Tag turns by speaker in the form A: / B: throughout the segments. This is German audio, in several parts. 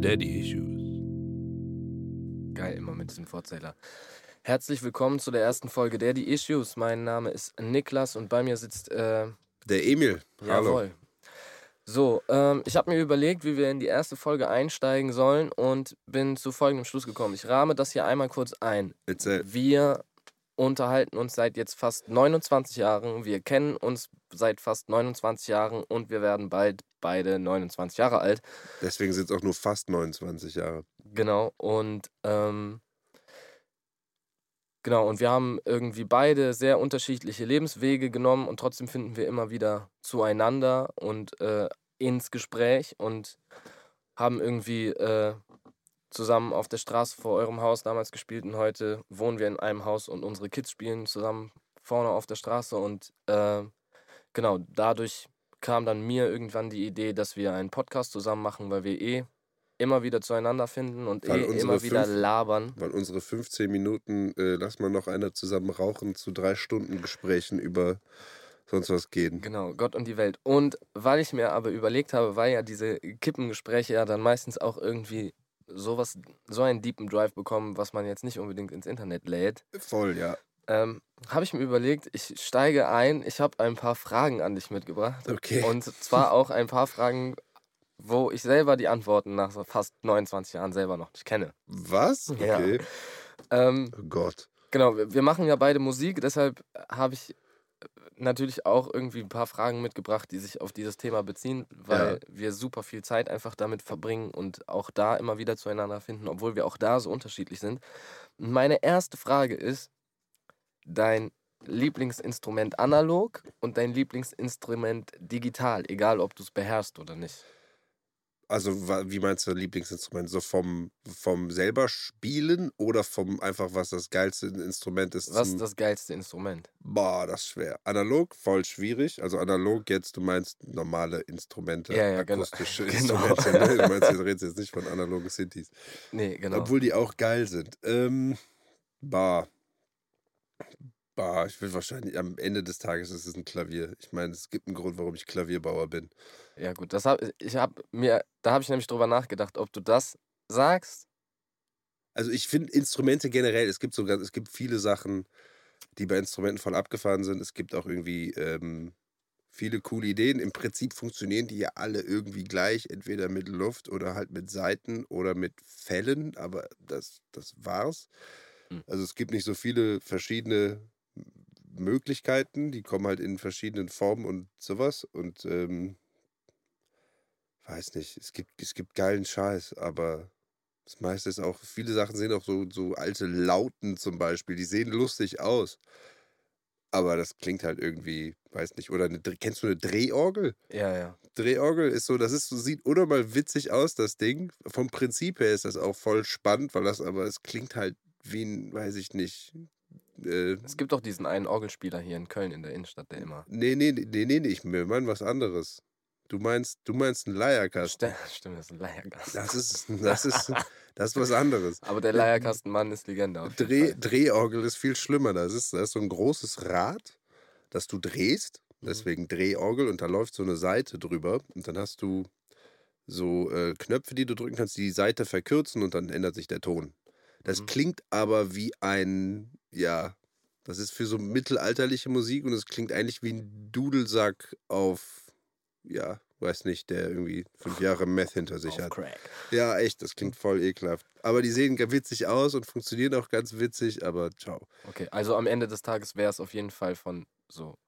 A: Daddy Issues.
B: Geil, immer mit diesem Vorzähler. Herzlich willkommen zu der ersten Folge Daddy Issues. Mein Name ist Niklas und bei mir sitzt. Äh,
A: Der Emil. Hallo.
B: jawohl. So, ähm, ich habe mir überlegt, wie wir in die erste Folge einsteigen sollen und bin zu folgendem Schluss gekommen. Ich rahme das hier einmal kurz ein.
A: Erzähl.
B: Wir unterhalten uns seit jetzt fast 29 Jahren. Wir kennen uns seit fast 29 Jahren und wir werden bald beide 29 Jahre alt.
A: Deswegen sind es auch nur fast 29 Jahre.
B: Genau, und ähm, genau, und wir haben irgendwie beide sehr unterschiedliche Lebenswege genommen und trotzdem finden wir immer wieder zueinander und äh, ins Gespräch und haben irgendwie äh, zusammen auf der Straße vor eurem Haus damals gespielt und heute wohnen wir in einem Haus und unsere Kids spielen zusammen vorne auf der Straße und äh, genau, dadurch kam dann mir irgendwann die Idee, dass wir einen Podcast zusammen machen, weil wir eh immer wieder zueinander finden und
A: Weil
B: eh immer wieder
A: fünf-
B: labern.
A: Weil unsere 15 Minuten, äh, lass mal noch einer zusammen rauchen, zu drei Stunden Gesprächen über sonst was gehen.
B: Genau, Gott und die Welt. Und weil ich mir aber überlegt habe, weil ja diese Kippengespräche ja dann meistens auch irgendwie sowas, so einen deepen Drive bekommen, was man jetzt nicht unbedingt ins Internet lädt,
A: Voll, ja.
B: ähm, habe ich mir überlegt, ich steige ein, ich habe ein paar Fragen an dich mitgebracht.
A: Okay.
B: Und zwar auch ein paar Fragen, wo ich selber die Antworten nach so fast 29 Jahren selber noch nicht kenne.
A: Was?
B: Ja.
A: Okay.
B: Ähm,
A: Oh Gott.
B: Genau, wir wir machen ja beide Musik, deshalb habe ich natürlich auch irgendwie ein paar Fragen mitgebracht, die sich auf dieses Thema beziehen, weil wir super viel Zeit einfach damit verbringen und auch da immer wieder zueinander finden, obwohl wir auch da so unterschiedlich sind. Meine erste Frage ist, dein Lieblingsinstrument analog und dein Lieblingsinstrument digital, egal ob du es beherrschst oder nicht.
A: Also, wie meinst du Lieblingsinstrument? So vom, vom selber spielen oder vom einfach, was das geilste Instrument ist?
B: Was ist das geilste Instrument?
A: Boah, das ist schwer. Analog, voll schwierig. Also analog jetzt, du meinst normale Instrumente,
B: Ja, ja, genau.
A: akustische
B: Genau.
A: Instrumente. Ne? Du meinst, du redest jetzt nicht von analogen Synthes.
B: Nee, genau.
A: Obwohl die auch geil sind. Ähm, bah. Bah, ich will wahrscheinlich, am Ende des Tages ist es ein Klavier. Ich meine, es gibt einen Grund, warum ich Klavierbauer bin.
B: Ja, gut, das hab, ich habe mir, da habe ich nämlich drüber nachgedacht, ob du das sagst.
A: Also ich finde Instrumente generell, es gibt sogar, es gibt viele Sachen, die bei Instrumenten voll abgefahren sind. Es gibt auch irgendwie ähm, viele coole Ideen. Im Prinzip funktionieren die ja alle irgendwie gleich, entweder mit Luft oder halt mit Saiten oder mit Fellen, aber das, das war's.
B: Hm.
A: Also es gibt nicht so viele verschiedene Möglichkeiten, die kommen halt in verschiedenen Formen und sowas. Und ähm, weiß nicht, es gibt, es gibt geilen Scheiß, aber das meiste ist auch, viele Sachen sehen auch so, so alte Lauten zum Beispiel, die sehen lustig aus. Aber das klingt halt irgendwie, weiß nicht, oder eine, kennst du eine Drehorgel?
B: Ja, ja.
A: Drehorgel ist so, das ist so, sieht unnormal witzig aus, das Ding. Vom Prinzip her ist das auch voll spannend, weil das aber, es klingt halt wie ein, weiß ich nicht. Äh,
B: Es gibt doch diesen einen Orgelspieler hier in Köln in der Innenstadt, der immer.
A: nee, nee, nee, nee, nee, ich meine was anderes. Du meinst, du meinst einen Leierkasten.
B: St Stimmt, das ist ein Leierkasten.
A: Das ist, das ist, das ist was anderes.
B: Aber der Leierkastenmann ist Legende.
A: Dreh. Drehorgel ist viel schlimmer. Das ist, das ist so ein großes Rad, das du drehst.
B: Mhm.
A: Deswegen Drehorgel und da läuft so eine Seite drüber. Und dann hast du so äh, Knöpfe, die du drücken kannst, die die Seite verkürzen und dann ändert sich der Ton. Das
B: Mhm.
A: klingt aber wie ein, ja, das ist für so mittelalterliche Musik und es klingt eigentlich wie ein Dudelsack auf, ja, weiß nicht, der irgendwie fünf Jahre Meth hinter sich
B: Auf
A: hat.
B: Crack.
A: Ja, echt, das klingt voll ekelhaft. Aber die sehen witzig aus und funktionieren auch ganz witzig, aber ciao.
B: Okay, also am Ende des Tages wäre es auf jeden Fall von so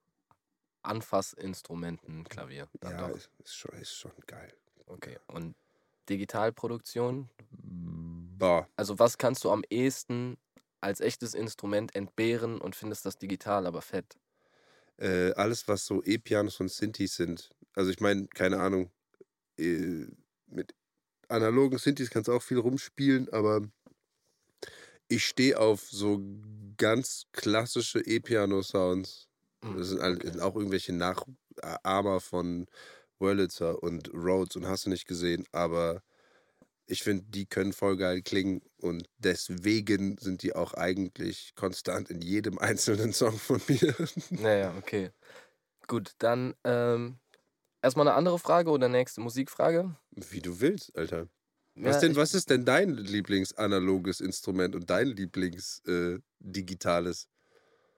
B: Anfassinstrumenten Klavier. Dann
A: ja, ist, ist, schon, ist schon geil.
B: Okay. Und Digitalproduktion?
A: Boah,
B: Also was kannst du am ehesten als echtes Instrument entbehren und findest das digital aber fett?
A: äh, alles, was so E-Pianos und Synthes sind. Also ich meine, keine Ahnung, äh, mit analogen Synthes kannst du auch viel rumspielen, aber ich stehe auf so ganz klassische E-Piano-Sounds. Das sind,
B: okay.
A: auch irgendwelche Nachahmer von Wurlitzer und Rhodes und hast du nicht gesehen, aber ich finde, die können voll geil klingen und deswegen sind die auch eigentlich konstant in jedem einzelnen Song von mir.
B: Naja, okay. Gut, dann ähm, Erstmal eine andere Frage oder nächste Musikfrage?
A: Wie du willst, Alter. Was,
B: Ja,
A: denn, was ist denn dein Lieblingsanaloges Instrument und dein Lieblingsdigitales?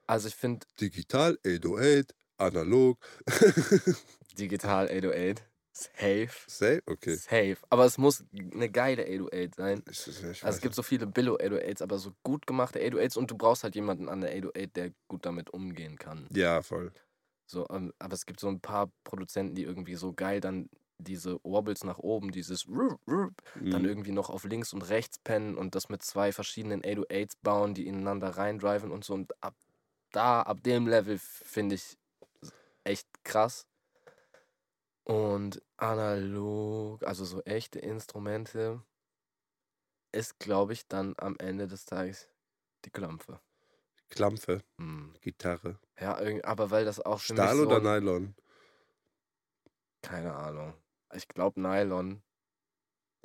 B: Also ich finde
A: Digital, 808, analog.
B: digital 808 safe.
A: Safe? Okay.
B: Safe. Aber es muss eine geile 808 sein.
A: Ich, ich
B: Also es gibt so viele Billo 808s, aber so gut gemachte 808s und du brauchst halt jemanden an der 808, der gut damit umgehen kann.
A: Ja, voll.
B: So, ähm, aber es gibt so ein paar Produzenten, die irgendwie so geil dann diese Wobbles nach oben, dieses Rup, Rup, dann
A: Mhm.
B: irgendwie noch auf links und rechts pennen und das mit zwei verschiedenen 808s bauen, die ineinander reindriven und so. Und ab da, ab dem Level finde ich echt krass. Und analog, also so echte Instrumente, ist, glaube ich, dann am Ende des Tages die Klampfe.
A: Klampfe,
B: Hm.
A: Gitarre.
B: Ja, aber weil das auch für
A: Stahl
B: so
A: oder Nylon?
B: Keine Ahnung. Ich glaube Nylon.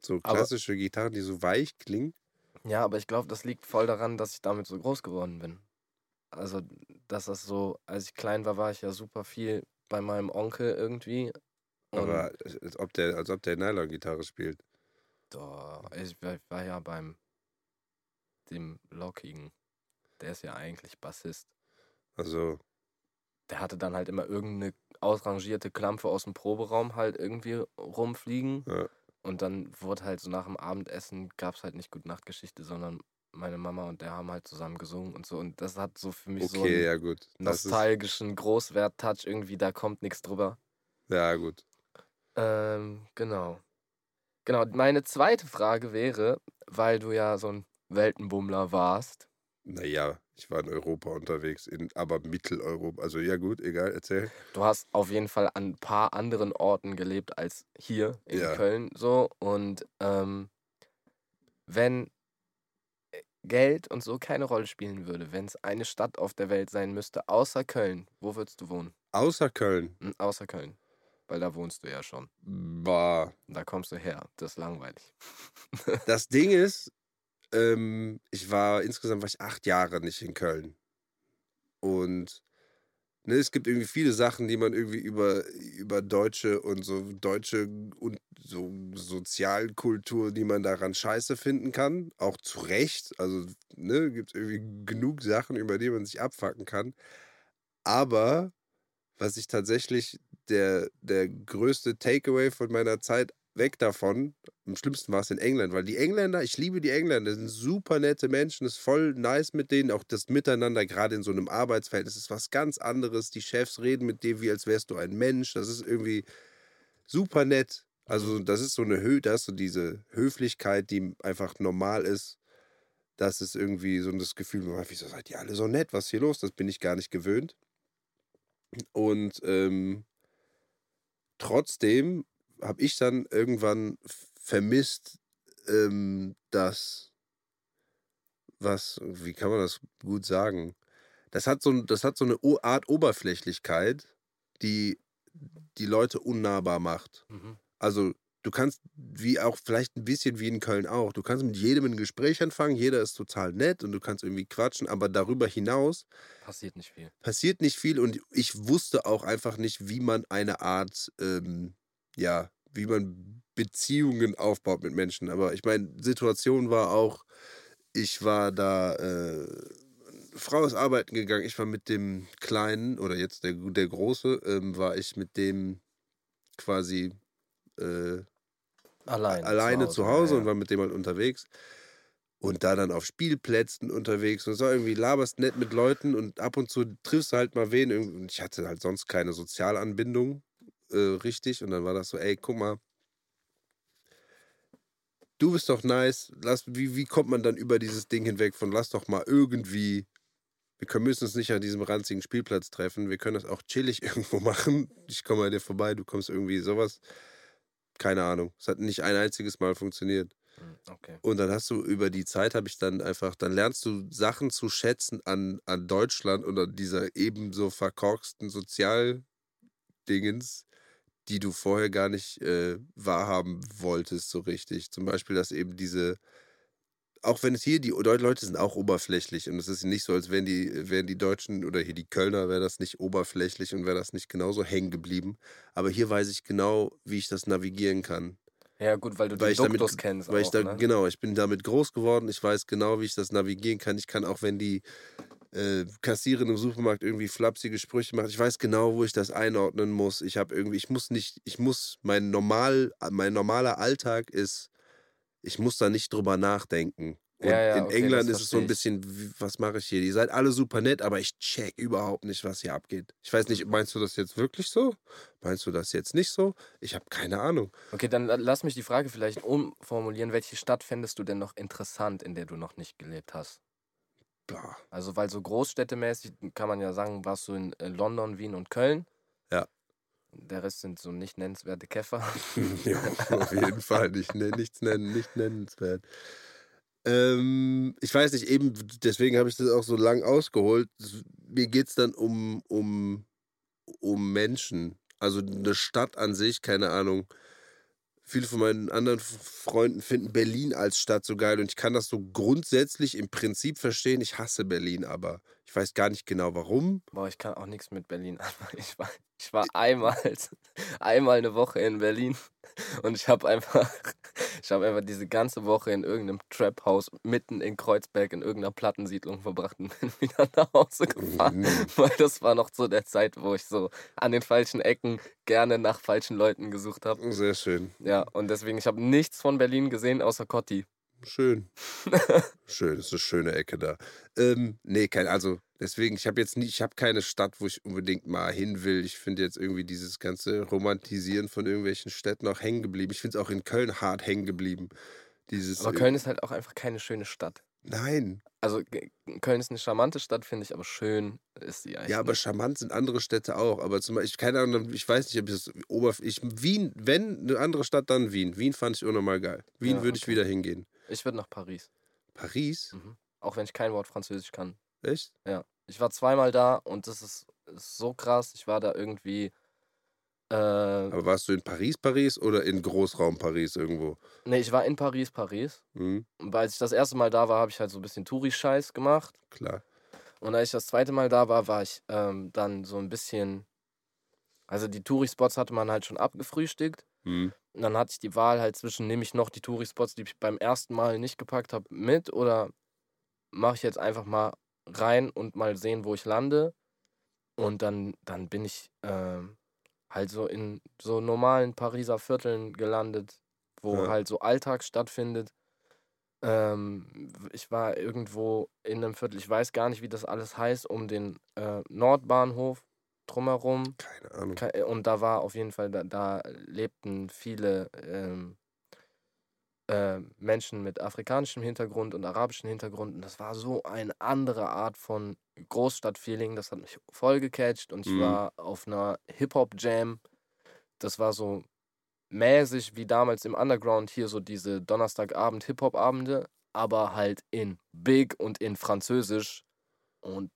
A: So
B: Aber-
A: klassische Gitarren, die so weich klingen.
B: Ja, aber ich glaube, das liegt voll daran, dass ich damit so groß geworden bin. Also, dass das so, als ich klein war, war ich ja super viel bei meinem Onkel irgendwie.
A: Aber als ob der, als ob der Nylon-Gitarre spielt.
B: doch, ich war, ja beim dem Lockigen. Der ist ja eigentlich Bassist.
A: Also,
B: Der hatte dann halt immer irgendeine ausrangierte Klampfe aus dem Proberaum halt irgendwie rumfliegen.
A: Ja.
B: Und dann wurde halt so nach dem Abendessen gab es halt nicht Gut Nachtgeschichte, sondern meine Mama und der haben halt zusammen gesungen und so. Und das hat so für mich so
A: okay,
B: einen
A: ja
B: nostalgischen Großwert-Touch irgendwie, da kommt nichts drüber.
A: ja gut.
B: Ähm, genau. Genau, meine zweite Frage wäre, weil du ja so ein Weltenbummler warst,
A: Naja, ich war in Europa unterwegs, in, aber Mitteleuropa. Also ja gut, egal, erzähl.
B: du hast auf jeden Fall an ein paar anderen Orten gelebt als hier in
A: Ja.
B: Köln so. Und ähm, wenn äh, Geld und so keine Rolle spielen würde, wenn es eine Stadt auf der Welt sein müsste, außer Köln, wo würdest du wohnen?
A: Außer Köln.
B: Hm, Außer Köln. Weil da wohnst du ja schon.
A: Bah.
B: Da kommst du her. Das ist langweilig.
A: Das Ding ist, ähm, ich war insgesamt war ich acht Jahre nicht in Köln. Und ne, es gibt irgendwie viele Sachen, die man irgendwie über, über Deutsche und so deutsche und so Sozialkultur, die man daran scheiße finden kann. Auch zu Recht. Also, ne, gibt irgendwie genug Sachen, über die man sich abfacken kann. Aber was ich tatsächlich der, der größte Takeaway von meiner Zeit weg davon, am schlimmsten war es in England, weil die Engländer, ich liebe die Engländer, sind super nette Menschen, ist voll nice mit denen, auch das Miteinander, gerade in so einem Arbeitsverhältnis, ist was ganz anderes. Die Chefs reden mit dir, wie als wärst du ein Mensch. Das ist irgendwie super nett. Also, das ist so eine Höhe, das ist so diese Höflichkeit, die einfach normal ist. Das ist irgendwie so das Gefühl, wieso seid ihr alle so nett? Was ist hier los? Das bin ich gar nicht gewöhnt. Und ähm, trotzdem habe ich dann irgendwann vermisst, ähm, dass, was, wie kann man das gut sagen? Das hat so, das hat so eine Art Oberflächlichkeit, die die Leute unnahbar macht.
B: Mhm.
A: Also du kannst, wie auch vielleicht ein bisschen wie in Köln auch, du kannst mit jedem ein Gespräch anfangen, jeder ist total nett und du kannst irgendwie quatschen, aber darüber hinaus
B: Passiert nicht viel.
A: passiert nicht viel und ich wusste auch einfach nicht, wie man eine Art, ähm, ja, wie man Beziehungen aufbaut mit Menschen. Aber ich meine, Situation war auch, ich war da, äh, Frau ist arbeiten gegangen, ich war mit dem Kleinen oder jetzt der, der Große, ähm, war ich mit dem quasi äh,
B: Alleine,
A: alleine zu Hause
B: ja,
A: und war mit dem halt unterwegs. Und da dann auf Spielplätzen unterwegs und so irgendwie laberst nett mit Leuten und ab und zu triffst du halt mal wen. Und ich hatte halt sonst keine Sozialanbindung äh, richtig. Und dann war das so, ey, guck mal, du bist doch nice. Lass, wie, wie kommt man dann über dieses Ding hinweg von lass doch mal irgendwie, wir können, müssen uns nicht an diesem ranzigen Spielplatz treffen. Wir können das auch chillig irgendwo machen. Ich komme bei dir vorbei, du kommst irgendwie sowas. Keine Ahnung. Es hat nicht ein einziges Mal funktioniert.
B: Hm, Okay.
A: Und dann hast du über die Zeit habe ich dann einfach, dann lernst du Sachen zu schätzen an, an Deutschland und an dieser ebenso verkorksten Sozialdingens, die du vorher gar nicht äh, wahrhaben wolltest, so richtig. Zum Beispiel, dass eben diese auch wenn es hier, die Leute sind auch oberflächlich und es ist nicht so, als wären die, wären die Deutschen oder hier die Kölner, wäre das nicht oberflächlich und wäre das nicht genauso hängen geblieben. Aber hier weiß ich genau, wie ich das navigieren kann.
B: Ja, gut, weil du
A: Weil
B: den
A: ich damit,
B: Duktus kennst
A: weil ich
B: auch,
A: da,
B: ne?
A: genau, ich bin damit groß geworden, ich weiß genau, wie ich das navigieren kann. Ich kann auch, wenn die äh, Kassiererin im Supermarkt irgendwie flapsige Sprüche macht, ich weiß genau, wo ich das einordnen muss. Ich habe irgendwie, ich muss nicht, ich muss, mein normal, mein normaler Alltag ist, ich muss da nicht drüber nachdenken. Und
B: Ja, ja,
A: in
B: okay,
A: England ist es so ein bisschen, was mache ich hier? Ihr seid alle super nett, aber ich check überhaupt nicht, was hier abgeht. Ich weiß nicht, meinst du das jetzt wirklich so? Meinst du das jetzt nicht so? Ich habe keine Ahnung.
B: Okay, dann la- lass mich die Frage vielleicht umformulieren. Welche Stadt fändest du denn noch interessant, in der du noch nicht gelebt hast?
A: Boah.
B: Also, weil so großstädtemäßig kann man ja sagen, warst du in äh, London, Wien und Köln.
A: Ja.
B: Der Rest sind so nicht nennenswerte Käfer.
A: ja, auf jeden Fall. Nicht, ne- nichts nennen, nicht nennenswert. Ähm, ich weiß nicht, eben deswegen habe ich das auch so lang ausgeholt. Mir geht es dann um, um, um Menschen. Also eine Stadt an sich, keine Ahnung. Viele von meinen anderen Freunden finden Berlin als Stadt so geil und ich kann das so grundsätzlich im Prinzip verstehen. Ich hasse Berlin, aber ich weiß gar nicht genau warum.
B: Boah, ich kann auch nichts mit Berlin anfangen. Ich war, ich war einmal, einmal eine Woche in Berlin und ich habe einfach, ich habe einfach diese ganze Woche in irgendeinem Trap-Haus mitten in Kreuzberg in irgendeiner Plattensiedlung verbracht und bin wieder nach Hause gefahren.
A: Mhm.
B: Weil das war noch so der Zeit, wo ich so an den falschen Ecken gerne nach falschen Leuten gesucht habe.
A: Sehr schön.
B: Ja, und deswegen, ich habe nichts von Berlin gesehen außer Cotti.
A: Schön. Schön, ist eine schöne Ecke da. Ähm, nee, kein, also deswegen, ich habe jetzt nie, ich habe keine Stadt, wo ich unbedingt mal hin will. Ich finde jetzt irgendwie dieses ganze Romantisieren von irgendwelchen Städten auch hängen geblieben. Ich finde es auch in Köln hart hängen geblieben. Dieses,
B: Aber
A: äh,
B: Köln ist halt auch einfach keine schöne Stadt.
A: Nein.
B: Also Köln ist eine charmante Stadt, finde ich, aber schön ist sie eigentlich.
A: Ja, aber charmant sind andere Städte auch. Aber zum Beispiel, ich, keine Ahnung, ich weiß nicht, ob ich das Oberf ich, Wien, wenn eine andere Stadt, dann Wien. Wien fand ich unnormal geil. Wien
B: Ja,
A: würde ich
B: okay.
A: wieder hingehen.
B: Ich würde nach Paris.
A: Paris?
B: Mhm. Auch wenn ich kein Wort Französisch kann.
A: Echt?
B: Ja. Ich war zweimal da und das ist, ist so krass. Ich war da irgendwie. Äh,
A: Aber warst du in Paris, Paris oder in Großraum Paris irgendwo?
B: nee, ich war in Paris, Paris.
A: Hm,
B: Und als ich das erste Mal da war, habe ich halt so ein bisschen Touri-Scheiß gemacht.
A: klar.
B: Und als ich das zweite Mal da war, war ich ähm, dann so ein bisschen. Also die Touri-Spots hatte man halt schon abgefrühstückt.
A: Hm.
B: Und dann hatte ich die Wahl halt zwischen, nehme ich noch die Touri-Spots, die ich beim ersten Mal nicht gepackt habe, mit oder mache ich jetzt einfach mal rein und mal sehen, wo ich lande. Und dann, dann bin ich ähm, halt so in so normalen Pariser Vierteln gelandet, wo
A: Ja.
B: halt so Alltag stattfindet. Ähm, ich war irgendwo in einem Viertel, ich weiß gar nicht, wie das alles heißt, um den äh, Nordbahnhof drumherum.
A: Keine Ahnung.
B: Und da war auf jeden Fall, da, da lebten viele ähm, äh, Menschen mit afrikanischem Hintergrund und arabischem Hintergrund. Und das war so eine andere Art von Großstadtfeeling. Das hat mich voll gecatcht. Und ich
A: Mhm.
B: war auf einer Hip-Hop-Jam. Das war so mäßig wie damals im Underground hier so diese Donnerstagabend Hip-Hop-Abende, aber halt in Big und in Französisch. Und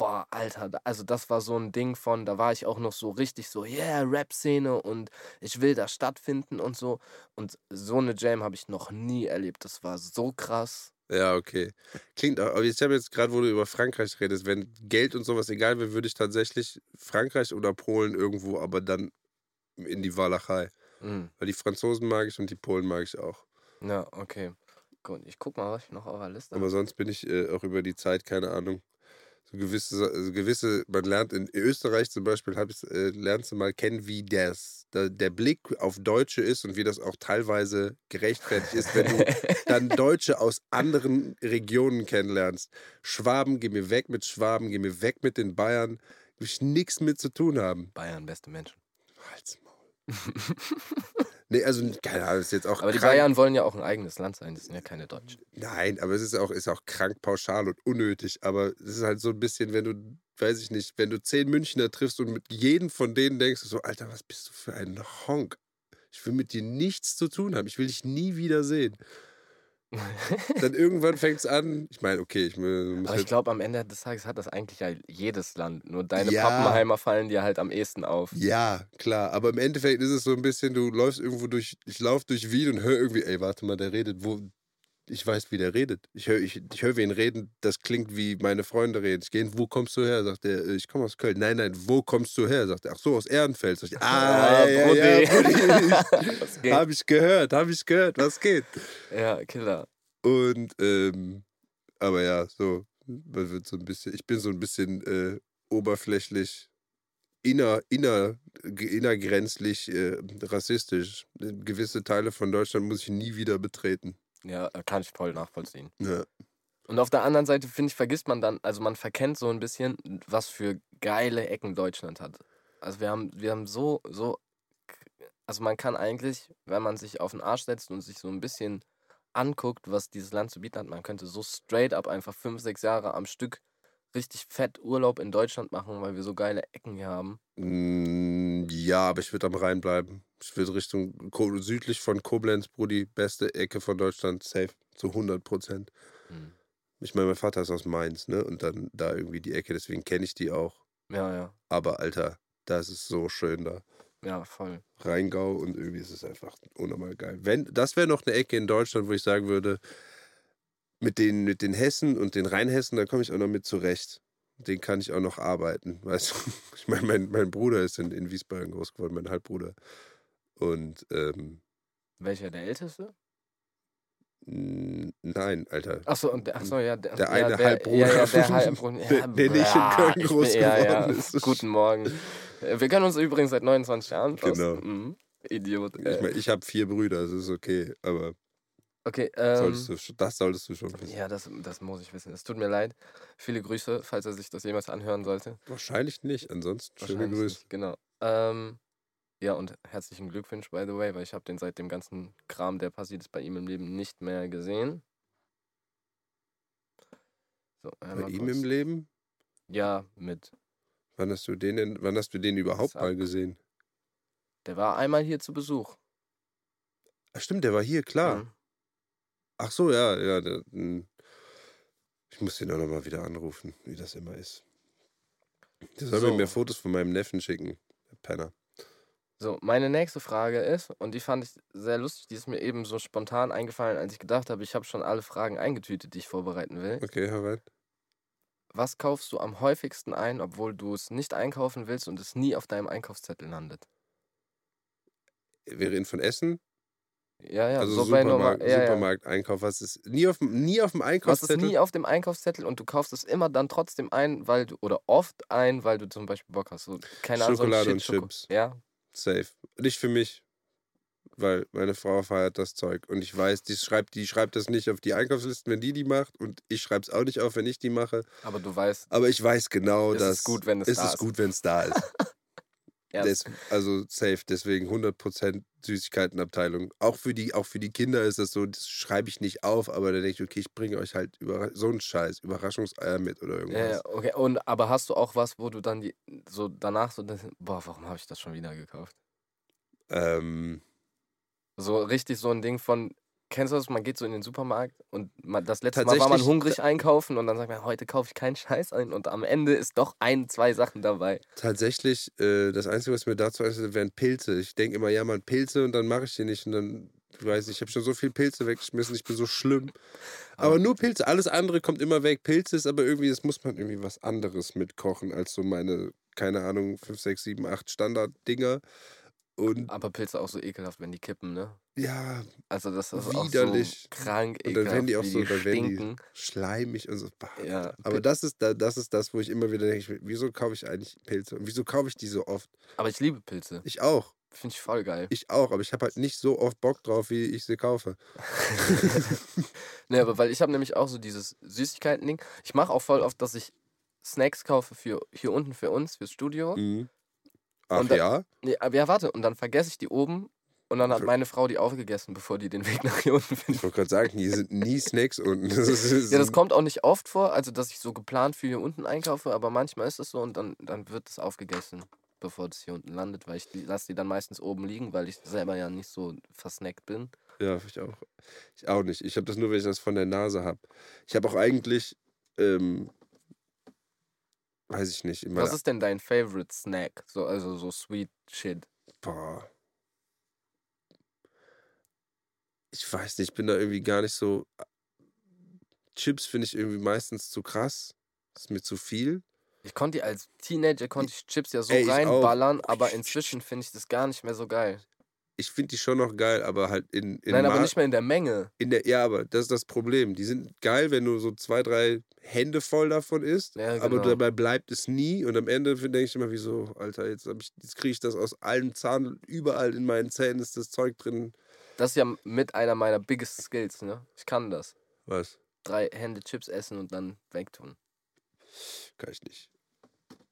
B: boah, Alter, also das war so ein Ding von, da war ich auch noch so richtig so, yeah, Rap-Szene und ich will da stattfinden und so. Und so eine Jam habe ich noch nie erlebt. Das war so krass.
A: Ja, okay. Klingt auch. Aber ich habe jetzt gerade, wo du über Frankreich redest, wenn Geld und sowas egal wäre, würde ich tatsächlich Frankreich oder Polen irgendwo, aber dann in die Walachei.
B: Mhm.
A: Weil die Franzosen mag ich und die Polen mag ich auch.
B: Ja, okay. Gut, ich guck mal, was ich noch auf der Liste
A: Aber
B: habe.
A: sonst bin ich äh, auch über die Zeit, keine Ahnung. So gewisse, also gewisse, man lernt in Österreich zum Beispiel, hab ich, äh, lernst du mal kennen, wie das, der, der Blick auf Deutsche ist und wie das auch teilweise gerechtfertigt ist, wenn du dann Deutsche aus anderen Regionen kennenlernst. Schwaben, geh mir weg mit Schwaben, geh mir weg mit den Bayern. Will ich nichts mit zu tun haben.
B: Bayern, beste Menschen.
A: Halt's Maul. nee, also, keine Ahnung, ist jetzt auch
B: Aber die
A: krank.
B: Bayern wollen ja auch ein eigenes Land sein, das sind ja keine Deutschen.
A: Nein, aber es ist auch, ist auch krank pauschal und unnötig. Aber es ist halt so ein bisschen, wenn du, weiß ich nicht, wenn du zehn Münchner triffst und mit jedem von denen denkst, du so, Alter, was bist du für ein Honk? Ich will mit dir nichts zu tun haben. Ich will dich nie wieder sehen. Dann irgendwann fängt es an. Ich meine, okay, ich mu- muss
B: Aber ich
A: jetzt,
B: glaube, am Ende des Tages hat das eigentlich ja jedes Land. Nur deine
A: Ja.
B: Pappenheimer fallen dir halt am ehesten auf.
A: Ja, klar. Aber im Endeffekt ist es so ein bisschen, du läufst irgendwo durch, ich laufe durch Wien und höre irgendwie, ey, warte mal, der redet, wo. Ich weiß, wie der redet. Ich höre ich, ich hör wen reden, das klingt wie meine Freunde reden. Ich gehe, wo kommst du her? Sagt er, ich komme aus Köln. Nein, nein, wo kommst du her? Sagt er, ach so, aus Ehrenfeld. Sag ich, ah, ja, ja, ja, Habe ich gehört, habe ich gehört, was geht?
B: Ja, Killer.
A: Und, ähm, aber ja, so, man wird so ein bisschen, ich bin so ein bisschen äh, oberflächlich inner, inner, innergrenzlich äh, rassistisch. Gewisse Teile von Deutschland muss ich nie wieder betreten.
B: Ja, äh, kann ich voll nachvollziehen.
A: Ja.
B: Und auf der anderen Seite, finde ich, vergisst man dann, also man verkennt so ein bisschen, was für geile Ecken Deutschland hat. Also wir haben, wir haben so, so, also man kann eigentlich, wenn man sich auf den Arsch setzt und sich so ein bisschen anguckt, was dieses Land zu bieten hat, man könnte so straight up einfach fünf, sechs Jahre am Stück richtig fett Urlaub in Deutschland machen, weil wir so geile Ecken hier haben?
A: Mm, ja, aber ich würde am Rhein bleiben. Ich würde Richtung südlich von Koblenz, Brudi, beste Ecke von Deutschland, safe, zu 100 Prozent. Hm. Ich meine, mein Vater ist aus Mainz, ne? Und dann da irgendwie die Ecke, deswegen kenne ich die auch.
B: Ja, ja.
A: Aber Alter, das ist so schön da.
B: Ja, voll.
A: Rheingau und irgendwie ist es einfach unnormal geil. Wenn, das wäre noch eine Ecke in Deutschland, wo ich sagen würde, mit den, mit den Hessen und den Rheinhessen, da komme ich auch noch mit zurecht. Den kann ich auch noch arbeiten. Weißt du? Ich meine, mein, mein Bruder ist in, in Wiesbaden groß geworden, mein Halbbruder. Und ähm,
B: welcher der Älteste?
A: Nein, Alter.
B: Achso, achso, ja.
A: Der, der eine
B: ja,
A: der, Halbbruder, ja, ja,
B: der, Halbbruder ja,
A: der, der nicht in Köln groß
B: bin,
A: geworden ist.
B: Guten Morgen. Wir kennen uns übrigens seit 29 Jahren.
A: Genau.
B: Mhm. Idiot.
A: Ich, mein, ich habe vier Brüder, das ist okay, aber
B: Okay, ähm,
A: solltest du, das solltest du schon wissen.
B: Ja, das, das muss ich wissen. Es tut mir leid. Viele Grüße, falls er sich das jemals anhören sollte.
A: Wahrscheinlich nicht, ansonsten schöne Grüße. Nicht,
B: genau. Ähm, ja, und herzlichen Glückwunsch, by the way, weil ich habe den seit dem ganzen Kram, der passiert ist, bei ihm im Leben nicht mehr gesehen.
A: So, bei ihm kurz. im Leben?
B: Ja, mit.
A: Wann hast du den denn, wann hast du den überhaupt mal gesehen?
B: Der war einmal hier zu Besuch.
A: Ach stimmt, der war hier, klar. Mhm. Ach so, ja, ja. Der, hm. ich muss den auch nochmal wieder anrufen, wie das immer ist. Der soll so. mir mehr Fotos von meinem Neffen schicken, Penner.
B: So, meine nächste Frage ist, und die fand ich sehr lustig, die ist mir eben so spontan eingefallen, als ich gedacht habe, ich habe schon alle Fragen eingetütet, die ich vorbereiten will.
A: Okay, hör rein.
B: Was kaufst du am häufigsten ein, obwohl du es nicht einkaufen willst und es nie auf deinem Einkaufszettel landet?
A: Wir reden von Essen?
B: Ja, ja,
A: also
B: so
A: Supermarkt,
B: ja,
A: Supermarkt ja. Einkauf, was ist nie auf, nie auf dem Einkaufszettel?
B: Was ist nie auf dem Einkaufszettel und du kaufst es immer dann trotzdem ein, weil du, oder oft ein, weil du zum Beispiel Bock hast. So, keine Ahnung,
A: Schokolade
B: so
A: und
B: Schoko
A: Chips.
B: Ja.
A: Safe. Nicht für mich, weil meine Frau feiert das Zeug und ich weiß, die schreibt, die schreibt das nicht auf die Einkaufslisten, wenn die die macht und ich schreibe es auch nicht auf, wenn ich die mache.
B: Aber du weißt.
A: Aber ich weiß genau,
B: dass.
A: Es
B: ist gut, wenn es
A: da
B: ist.
A: Es ist gut, wenn es da ist. Des, also safe, deswegen 100% Süßigkeitenabteilung. Auch für, die, auch für die Kinder ist das so, das schreibe ich nicht auf, aber dann denke ich, okay, ich bringe euch halt über, so einen Scheiß, Überraschungseier mit oder irgendwas.
B: Ja, okay. Und, aber hast du auch was, wo du dann die, so danach so, boah, warum habe ich das schon wieder gekauft?
A: Ähm.
B: So richtig so ein Ding von, Kennst du das? Man geht so in den Supermarkt und man, das letzte Mal war man hungrig einkaufen und dann sagt man, heute kaufe ich keinen Scheiß ein und am Ende ist doch ein, zwei Sachen dabei.
A: Tatsächlich, äh, das Einzige, was mir dazu einfällt, wären Pilze. Ich denke immer, ja, man Pilze und dann mache ich die nicht und dann, ich weiß nicht, ich habe schon so viele Pilze weggeschmissen, ich bin so schlimm. Aber nur Pilze, alles andere kommt immer weg. Pilze ist aber irgendwie, das muss man irgendwie was anderes mitkochen als so meine, keine Ahnung, 5, 6, 7, 8 Standard-Dinger. Und
B: aber Pilze auch so ekelhaft, wenn die kippen, ne?
A: Ja.
B: Also das ist
A: widerlich.
B: auch so krank
A: ekelhaft. Und dann werden die auch so, dann werden die schleimig und so.
B: Ja.
A: Aber das ist, das ist das, wo ich immer wieder denke, wieso kaufe ich eigentlich Pilze? Und wieso kaufe ich die so oft?
B: Aber ich liebe Pilze.
A: Ich auch.
B: Finde ich voll geil.
A: Ich auch, aber ich habe halt nicht so oft Bock drauf, wie ich sie kaufe.
B: ne, aber weil ich habe nämlich auch so dieses Süßigkeiten-Ding. Ich mache auch voll oft, dass ich Snacks kaufe für hier unten für uns, fürs Studio.
A: Mhm. Ach
B: dann,
A: ja?
B: Nee, ja, warte, und dann vergesse ich die oben und dann hat meine Frau die aufgegessen, bevor die den Weg nach hier unten findet.
A: Ich wollte gerade sagen, hier sind nie Snacks unten. Das
B: ist, ja, das kommt auch nicht oft vor, also dass ich so geplant für hier unten einkaufe, aber manchmal ist es so und dann, dann wird es aufgegessen, bevor es hier unten landet, weil ich lasse die dann meistens oben liegen, weil ich selber ja nicht so versnackt bin.
A: Ja, ich auch. Ich auch nicht. Ich habe das nur, wenn ich das von der Nase habe. Ich habe auch eigentlich ähm, Weiß ich nicht.
B: Was ist denn dein Favorite Snack? So, also so sweet shit.
A: Boah. Ich weiß nicht, ich bin da irgendwie gar nicht so. Chips finde ich irgendwie meistens zu krass. Das ist mir zu viel.
B: Ich konnte als Teenager konnte ich Chips ja so
A: Ey,
B: reinballern, aber inzwischen finde ich das gar nicht mehr so geil.
A: Ich finde die schon noch geil, aber halt in, in
B: Nein, aber
A: Ma-
B: nicht mehr in der Menge.
A: In der, ja, aber das ist das Problem. Die sind geil, wenn du so zwei, drei Hände voll davon isst,
B: Ja,
A: aber
B: genau.
A: dabei bleibt es nie. Und am Ende denke ich immer, wieso, Alter, jetzt, hab ich- jetzt kriege ich das aus allen Zahn, überall in meinen Zähnen ist das Zeug drin.
B: Das ist ja mit einer meiner biggest Skills, ne? Ich kann das.
A: Was?
B: Drei Hände Chips essen und dann wegtun.
A: Kann ich nicht.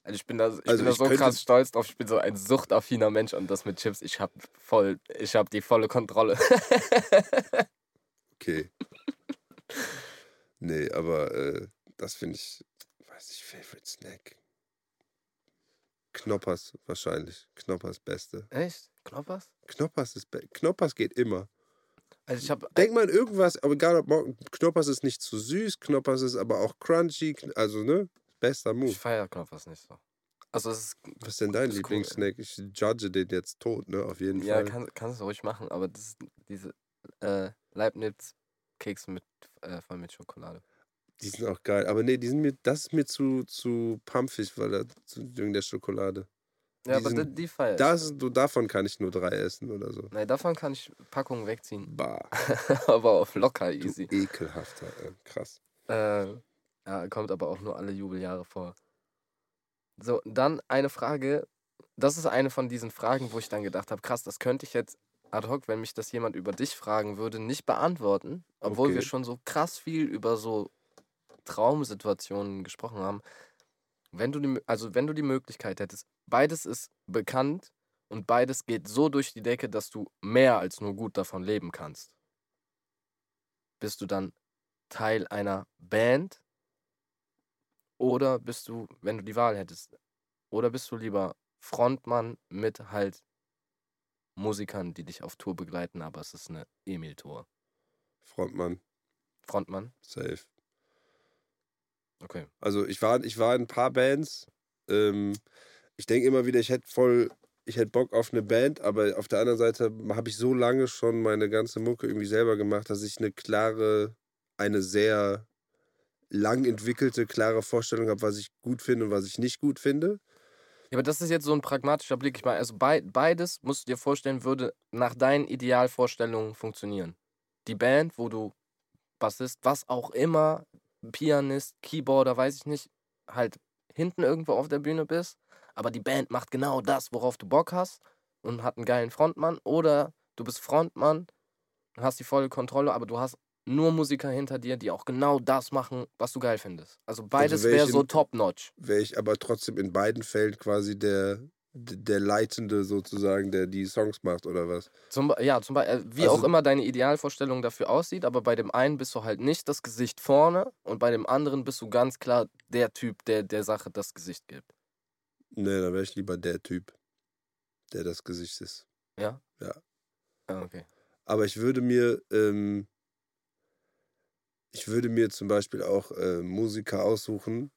B: Also ich bin da, ich
A: Also
B: bin da
A: ich
B: so krass stolz drauf. Ich bin so ein suchtaffiner Mensch und das mit Chips, ich hab voll, ich hab die volle Kontrolle.
A: Okay. nee, aber äh, das finde ich, weiß ich, Favorite Snack. Knoppers wahrscheinlich. Knoppers Beste.
B: Echt? Knoppers?
A: Knoppers ist Knoppers geht immer.
B: Also ich hab,
A: Denk mal an irgendwas, aber egal ob morgen- Knoppers ist nicht zu süß, Knoppers ist aber auch crunchy, also ne? Bester Move.
B: ich feier Knoppers nicht so. Also es ist,
A: Was ist denn dein
B: ist cool,
A: Lieblingssnack? Ich judge den jetzt tot, ne? Auf jeden
B: ja,
A: Fall.
B: kann, kannst du ruhig machen, aber das diese äh, Leibniz-Kekse mit, äh, voll mit Schokolade.
A: Die sind auch geil. Aber nee, die sind mir, das ist mir zu, zu pumpig, weil da zu, wegen der Schokolade.
B: Ja,
A: Die
B: aber die,
A: sind-
B: die feier ich.
A: Das, du, davon kann ich nur drei essen oder so.
B: Nein, davon kann ich Packungen wegziehen.
A: Bah,
B: aber auf locker
A: du
B: easy.
A: ekelhafter. Äh, krass.
B: Äh, ja, kommt aber auch nur alle Jubeljahre vor. So, dann eine Frage. Das ist eine von diesen Fragen, wo ich dann gedacht habe, krass, das könnte ich jetzt ad hoc, wenn mich das jemand über dich fragen würde, nicht beantworten. Obwohl wir
A: Okay.
B: schon so krass viel über so Traumsituationen gesprochen haben. Wenn du die, also wenn du die Möglichkeit hättest, beides ist bekannt und beides geht so durch die Decke, dass du mehr als nur gut davon leben kannst. Bist du dann Teil einer Band? Oder bist du, wenn du die Wahl hättest, oder bist du lieber Frontmann mit halt Musikern, die dich auf Tour begleiten, aber es ist eine Emil-Tour.
A: Frontmann,
B: Frontmann?
A: safe.
B: Okay.
A: Also ich war, ich war in ein paar Bands. Ähm, ich denke immer wieder, ich hätte voll, ich hätte Bock auf eine Band, aber auf der anderen Seite habe ich so lange schon meine ganze Mucke irgendwie selber gemacht, dass ich eine klare, eine sehr lang entwickelte, klare Vorstellung habe, was ich gut finde und was ich nicht gut finde.
B: Ja, aber das ist jetzt so ein pragmatischer Blick. Ich meine, also bei, beides, musst du dir vorstellen, würde nach deinen Idealvorstellungen funktionieren. Die Band, wo du Bassist, was auch immer, Pianist, Keyboarder, weiß ich nicht, halt hinten irgendwo auf der Bühne bist, aber die Band macht genau das, worauf du Bock hast und hat einen geilen Frontmann. Oder du bist Frontmann und hast die volle Kontrolle, aber du hast nur Musiker hinter dir, die auch genau das machen, was du geil findest. Also beides wäre
A: welchen-
B: so top-notch.
A: Wäre ich aber trotzdem in beiden Fällen quasi der, der Leitende sozusagen, der die Songs macht oder was?
B: Zum, ja, zum Beispiel, wie
A: Also-
B: auch immer deine Idealvorstellung dafür aussieht, aber bei dem einen bist du halt nicht das Gesicht vorne und bei dem anderen bist du ganz klar der Typ, der der Sache das Gesicht gibt.
A: Nee, dann wäre ich lieber der Typ, der das Gesicht ist.
B: Ja?
A: Ja.
B: Ah, okay.
A: Aber ich würde mir, ähm, ich würde mir zum Beispiel auch äh, Musiker aussuchen.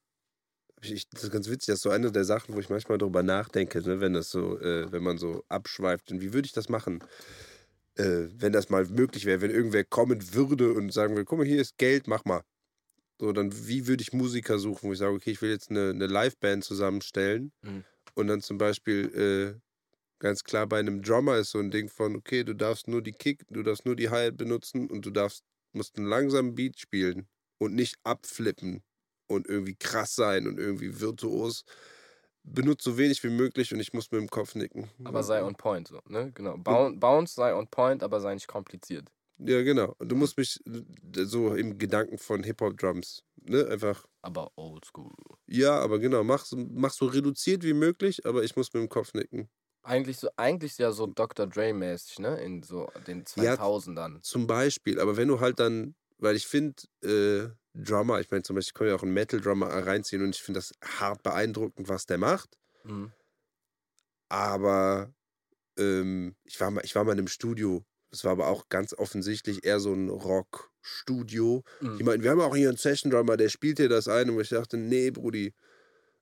A: Ich, das ist ganz witzig, das ist so eine der Sachen, wo ich manchmal drüber nachdenke, ne, wenn das so, äh, wenn man so abschweift. Und wie würde ich das machen? Äh, wenn das mal möglich wäre, wenn irgendwer kommen würde und sagen würde, guck mal, hier ist Geld, mach mal. So, dann wie würde ich Musiker suchen, wo ich sage, okay, ich will jetzt eine, eine Liveband zusammenstellen
B: Mhm.
A: und dann zum Beispiel äh, ganz klar bei einem Drummer ist so ein Ding von, okay, du darfst nur die Kick, du darfst nur die Hi-Hat benutzen und du darfst, musst einen langsamen Beat spielen und nicht abflippen und irgendwie krass sein und irgendwie virtuos. Benutzt so wenig wie möglich und ich muss mit dem Kopf nicken.
B: Aber sei on point, so, ne? Genau. Boun- Bounce sei on point, aber sei nicht kompliziert.
A: Ja, genau. Und du musst mich äh, so im Gedanken von Hip-Hop-Drums, ne? Einfach,
B: Aber old school.
A: ja, aber genau, mach, so- mach so reduziert wie möglich, aber ich muss mit dem Kopf nicken.
B: Eigentlich so, eigentlich ja so Dr. Dre-mäßig, ne? In so den
A: Ja.
B: 2000ern.
A: Zum Beispiel, aber wenn du halt dann, weil ich finde, äh, Drummer, ich meine zum Beispiel, ich kann ja auch einen Metal-Drummer reinziehen und ich finde das hart beeindruckend, was der macht.
B: Mhm.
A: Aber ähm, ich, war mal, ich war mal in einem Studio. Das war aber auch ganz offensichtlich eher so ein Rock-Studio.
B: Mhm.
A: Ich meine, wir haben auch hier einen Session-Drummer, der spielt dir das ein. Und ich dachte, nee, Brudi,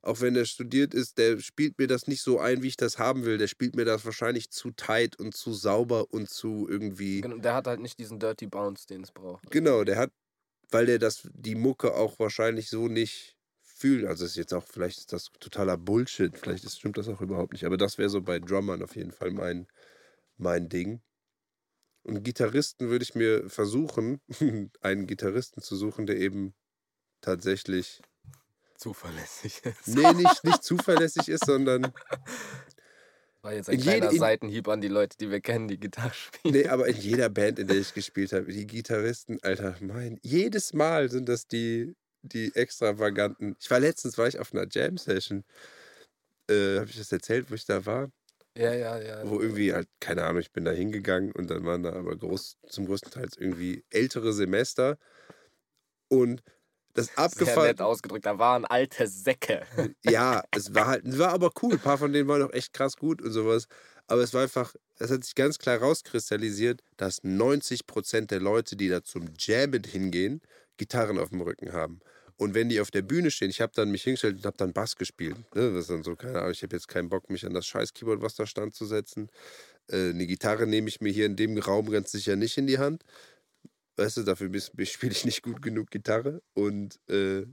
A: auch wenn der studiert ist, der spielt mir das nicht so ein, wie ich das haben will. Der spielt mir das wahrscheinlich zu tight und zu sauber und zu irgendwie.
B: Genau, Der hat halt nicht diesen Dirty Bounce, den es braucht.
A: Genau, der hat weil der das, die Mucke auch wahrscheinlich so nicht fühlt. Also ist jetzt auch, vielleicht ist das totaler Bullshit, vielleicht ist, stimmt das auch überhaupt nicht. Aber das wäre so bei Drummern auf jeden Fall mein, mein Ding. Und Gitarristen würde ich mir versuchen, einen Gitarristen zu suchen, der eben tatsächlich
B: zuverlässig ist.
A: Nee, nicht, nicht zuverlässig ist, sondern
B: war jetzt ein in kleiner jede, in, Seitenhieb an die Leute, die wir kennen, die Gitarre spielen.
A: Nee, aber in jeder Band, in der ich gespielt habe, die Gitarristen, Alter, mein, jedes Mal sind das die, die extravaganten. Ich war letztens, war ich auf einer Jam-Session. Äh, habe ich das erzählt, wo ich da war?
B: Ja, ja, ja.
A: Wo irgendwie halt, keine Ahnung, ich bin da hingegangen und dann waren da aber groß, zum größten Teil irgendwie ältere Semester. Und das abgefallen. Sehr
B: nett ausgedrückt, da waren alte Säcke.
A: Ja, es war halt, es war aber cool. Ein paar von denen waren auch echt krass gut und sowas. Aber es war einfach, es hat sich ganz klar rauskristallisiert, dass 90% der Leute, die da zum Jammen hingehen, Gitarren auf dem Rücken haben. Und wenn die auf der Bühne stehen, ich habe dann mich hingestellt und habe dann Bass gespielt. Ne? Das ist dann so, keine Ahnung, ich habe jetzt keinen Bock, mich an das scheiß Keyboard, was da stand, zu setzen. Äh, eine Gitarre nehme ich mir hier in dem Raum ganz sicher nicht in die Hand. Weißt du, dafür spiele ich nicht gut genug Gitarre. Und, äh,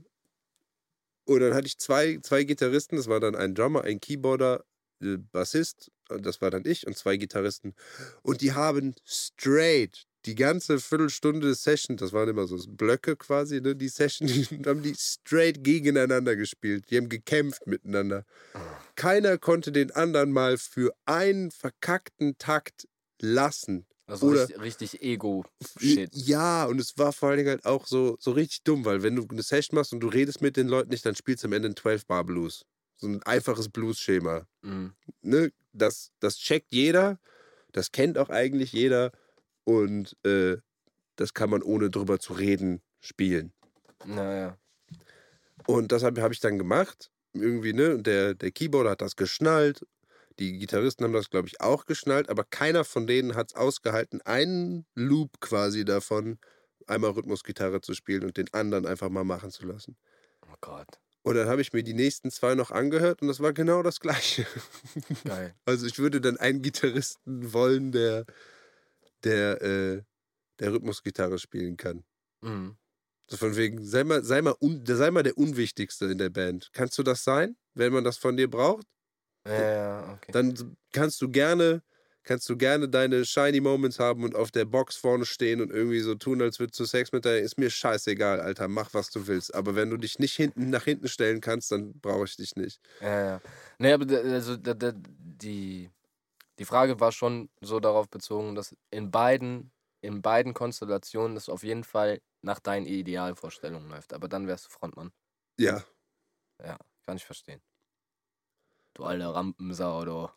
A: und dann hatte ich zwei, zwei Gitarristen, das war dann ein Drummer, ein Keyboarder, äh, Bassist, das war dann ich und zwei Gitarristen. Und die haben straight die ganze Viertelstunde Session, das waren immer so Blöcke quasi, ne, die Session, die haben die straight gegeneinander gespielt. Die haben gekämpft miteinander. Keiner konnte den anderen mal für einen verkackten Takt lassen.
B: Also Oder, richtig, richtig Ego-Shit.
A: Ja, und es war vor allen Dingen halt auch so, so richtig dumm, weil wenn du eine Session machst und du redest mit den Leuten nicht, dann spielst du am Ende ein 12-Bar-Blues. So ein einfaches Blues-Schema. Mhm. Ne? Das, das checkt jeder, das kennt auch eigentlich jeder und äh, das kann man ohne drüber zu reden spielen.
B: Naja.
A: Und das habe hab ich dann gemacht. Irgendwie, ne? Und der, der Keyboarder hat das geschnallt die Gitarristen haben das, glaube ich, auch geschnallt, aber keiner von denen hat es ausgehalten, einen Loop quasi davon, einmal Rhythmusgitarre zu spielen und den anderen einfach mal machen zu lassen.
B: Oh Gott.
A: Und dann habe ich mir die nächsten zwei noch angehört und das war genau das Gleiche.
B: Geil.
A: Also ich würde dann einen Gitarristen wollen, der, der, äh, der Rhythmusgitarre spielen kann. Mhm. So von wegen, sei mal, sei, mal un, sei mal der Unwichtigste in der Band. Kannst du das sein, wenn man das von dir braucht?
B: Ja, okay.
A: Dann kannst du gerne, kannst du gerne deine Shiny Moments haben und auf der Box vorne stehen und irgendwie so tun, als würdest du Sex mit der. Ist mir scheißegal, Alter, mach was du willst. Aber wenn du dich nicht hinten nach hinten stellen kannst, dann brauche ich dich nicht.
B: Ja, ja. Nee, aber also die, die Frage war schon so darauf bezogen, dass in beiden, in beiden Konstellationen das auf jeden Fall nach deinen Idealvorstellungen läuft. Aber dann wärst du Frontmann.
A: Ja.
B: Ja, kann ich verstehen. Du alte Rampensau, du.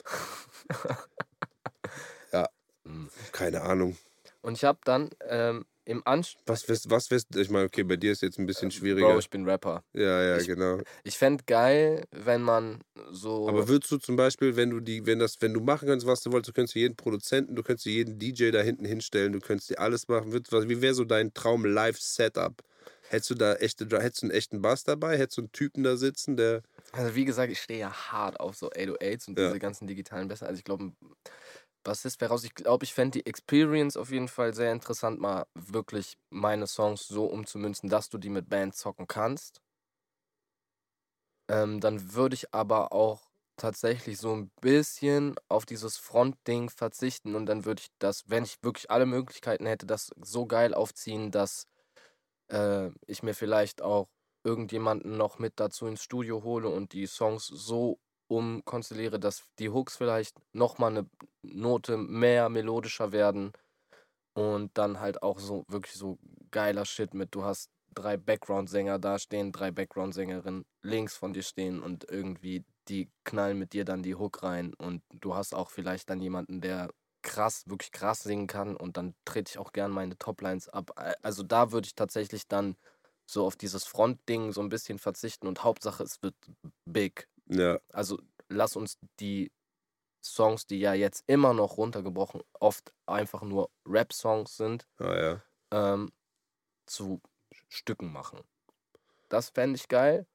A: ja, hm. keine Ahnung.
B: Und ich habe dann ähm, im Anschluss.
A: Was wirst, was wirst ich meine, okay, bei dir ist jetzt ein bisschen schwieriger.
B: Bro, ich bin Rapper.
A: Ja, ja,
B: ich,
A: genau.
B: Ich fände geil, wenn man so.
A: Aber würdest du zum Beispiel, wenn du die, wenn das, wenn du machen kannst, was du wolltest, du könntest jeden Produzenten, du könntest jeden DJ da hinten hinstellen, du könntest dir alles machen. Wie wäre so dein Traum-Live-Setup? Hättest du da echte, hättest du einen echten Bass dabei? Hättest du einen Typen da sitzen, der.
B: Also wie gesagt, ich stehe ja hart auf so 808s und ja. diese ganzen digitalen Bässe. Also ich glaube, ein Bassist wäre raus. Ich glaube, ich fände die Experience auf jeden Fall sehr interessant, mal wirklich meine Songs so umzumünzen, dass du die mit Band zocken kannst. Ähm, dann würde ich aber auch tatsächlich so ein bisschen auf dieses Frontding verzichten und dann würde ich das, wenn ich wirklich alle Möglichkeiten hätte, das so geil aufziehen, dass äh, ich mir vielleicht auch irgendjemanden noch mit dazu ins Studio hole und die Songs so umkonstelliere, dass die Hooks vielleicht nochmal eine Note mehr melodischer werden und dann halt auch so wirklich so geiler Shit mit, du hast drei Background-Sänger da stehen, drei Background-Sängerinnen links von dir stehen und irgendwie die knallen mit dir dann die Hook rein und du hast auch vielleicht dann jemanden, der krass, wirklich krass singen kann und dann trete ich auch gern meine Toplines ab. Also da würde ich tatsächlich dann so auf dieses Frontding so ein bisschen verzichten und Hauptsache es wird big.
A: Ja.
B: Also lass uns die Songs, die ja jetzt immer noch runtergebrochen oft einfach nur Rap-Songs sind,
A: ah, ja.
B: ähm, zu Stücken machen. Das fände ich geil.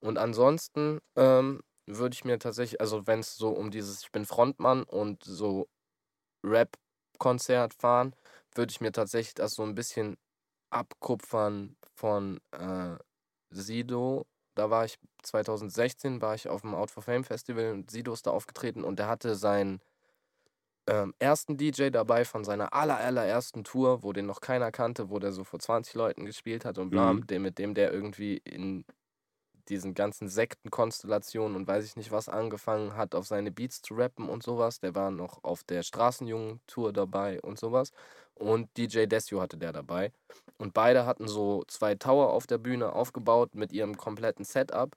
B: Und ansonsten ähm, würde ich mir tatsächlich, also wenn es so um dieses, ich bin Frontmann und so Rap-Konzert fahren, würde ich mir tatsächlich das so ein bisschen Abkupfern von äh, Sido. Da war ich 2016, war ich auf dem Out for Fame Festival und Sido ist da aufgetreten und der hatte seinen ähm, ersten DJ dabei von seiner aller, allerersten Tour, wo den noch keiner kannte, wo der so vor 20 Leuten gespielt hat und bla,
A: Mhm.
B: mit dem der irgendwie in diesen ganzen Sektenkonstellationen und weiß ich nicht was angefangen hat, auf seine Beats zu rappen und sowas. Der war noch auf der Straßenjungen-Tour dabei und sowas. Und DJ Desio hatte der dabei. Und beide hatten so zwei Tower auf der Bühne aufgebaut mit ihrem kompletten Setup.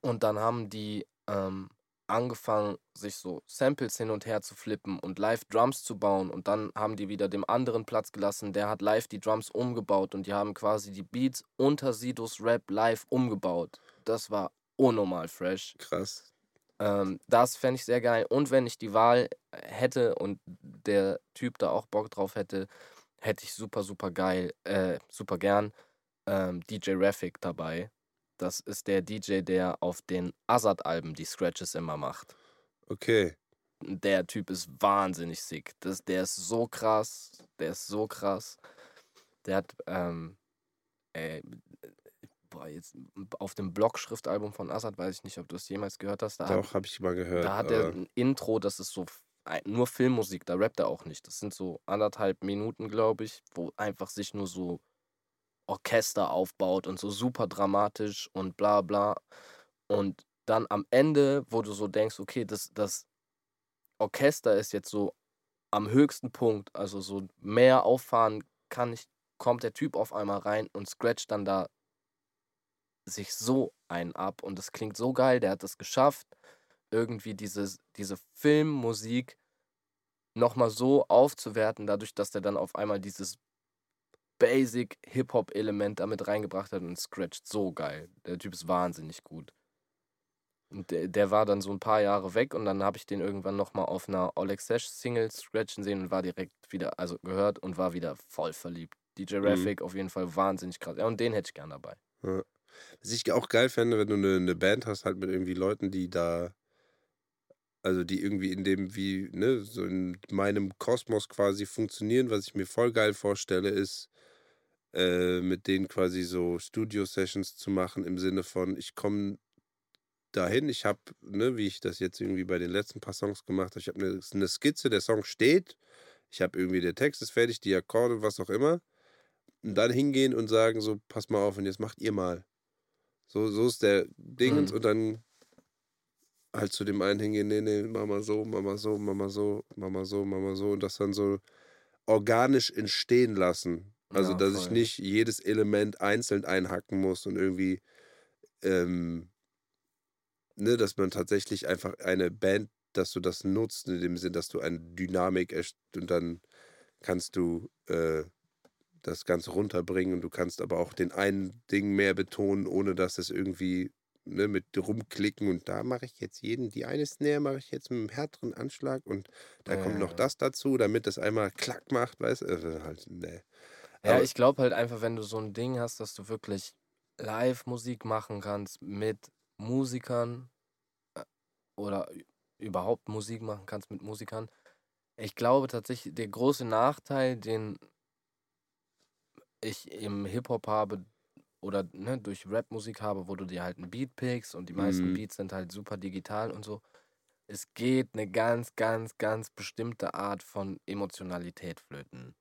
B: Und dann haben die ähm, angefangen, sich so Samples hin und her zu flippen und live Drums zu bauen. Und dann haben die wieder dem anderen Platz gelassen. Der hat live die Drums umgebaut und die haben quasi die Beats unter Sidos Rap live umgebaut. Das war unnormal fresh.
A: Krass.
B: Ähm, das fände ich sehr geil. Und wenn ich die Wahl hätte und der Typ da auch Bock drauf hätte, hätte ich super, super geil, äh, super gern ähm, DJ Raffic dabei. Das ist der DJ, der auf den Azad-Alben die Scratches immer macht.
A: Okay.
B: Der Typ ist wahnsinnig sick. Das, der ist so krass. Der ist so krass. Der hat, ähm, ey, boah, jetzt auf dem Blockschriftalbum von Azad, weiß ich nicht, ob du es jemals gehört hast. Da
A: Doch, habe ich mal gehört.
B: da hat er ein Intro, das ist so nur Filmmusik, da rappt er auch nicht. Das sind so anderthalb Minuten, glaube ich, wo einfach sich nur so Orchester aufbaut und so super dramatisch und bla bla. Und dann am Ende, wo du so denkst, okay, das, das Orchester ist jetzt so am höchsten Punkt, also so mehr auffahren kann ich, kommt der Typ auf einmal rein und scratcht dann da sich so einen ab und das klingt so geil, der hat es geschafft, irgendwie dieses, diese Filmmusik nochmal so aufzuwerten, dadurch, dass der dann auf einmal dieses Basic Hip-Hop-Element damit reingebracht hat und scratcht so geil. Der Typ ist wahnsinnig gut. Und der, der war dann so ein paar Jahre weg und dann habe ich den irgendwann nochmal auf einer Oleg Sesh Single scratchen sehen und war direkt wieder, also gehört und war wieder voll verliebt. DJ
A: Mhm.
B: Raffic auf jeden Fall wahnsinnig krass. Ja, und den hätte ich gern dabei.
A: Ja. Was ich auch geil fände, wenn du eine, eine Band hast, halt mit irgendwie Leuten, die da, also die irgendwie in dem, wie, ne, so in meinem Kosmos quasi funktionieren. Was ich mir voll geil vorstelle, ist, äh, mit denen quasi so Studio-Sessions zu machen, im Sinne von, ich komme dahin, ich habe, ne, wie ich das jetzt irgendwie bei den letzten paar Songs gemacht habe, ich habe eine, eine Skizze, der Song steht, ich habe irgendwie, der Text ist fertig, die Akkorde, was auch immer. Und dann hingehen und sagen so, pass mal auf und jetzt macht ihr mal. So, so ist der Dingens
B: Mhm.
A: und dann halt zu dem einen hingehen, nee, nee, mach mal so, mach mal so, mach mal so, mach mal so, mach mal so und das dann so organisch entstehen lassen. Also,
B: Ja,
A: dass ich nicht jedes Element einzeln einhacken muss und irgendwie, ähm, ne, dass man tatsächlich einfach eine Band, dass du das nutzt, in dem Sinn, dass du eine Dynamik erst und dann kannst du äh, das Ganze runterbringen und du kannst aber auch den einen Ding mehr betonen, ohne dass es irgendwie ne, mit rumklicken und da mache ich jetzt jeden, die eine Snare mache ich jetzt mit einem härteren Anschlag und da kommt noch
B: Ja.
A: das dazu, damit das einmal klack macht, weißt du? Also halt, ne.
B: Ja, ich glaube halt einfach, wenn du so ein Ding hast, dass du wirklich Live-Musik machen kannst mit Musikern äh, oder überhaupt Musik machen kannst mit Musikern. Ich glaube tatsächlich, der große Nachteil, den ich im Hip-Hop habe oder ne, durch Rap-Musik habe, wo du dir halt einen Beat pickst und die meisten
A: Mhm.
B: Beats sind halt super digital und so. Es geht eine ganz, ganz, ganz bestimmte Art von Emotionalität flöten.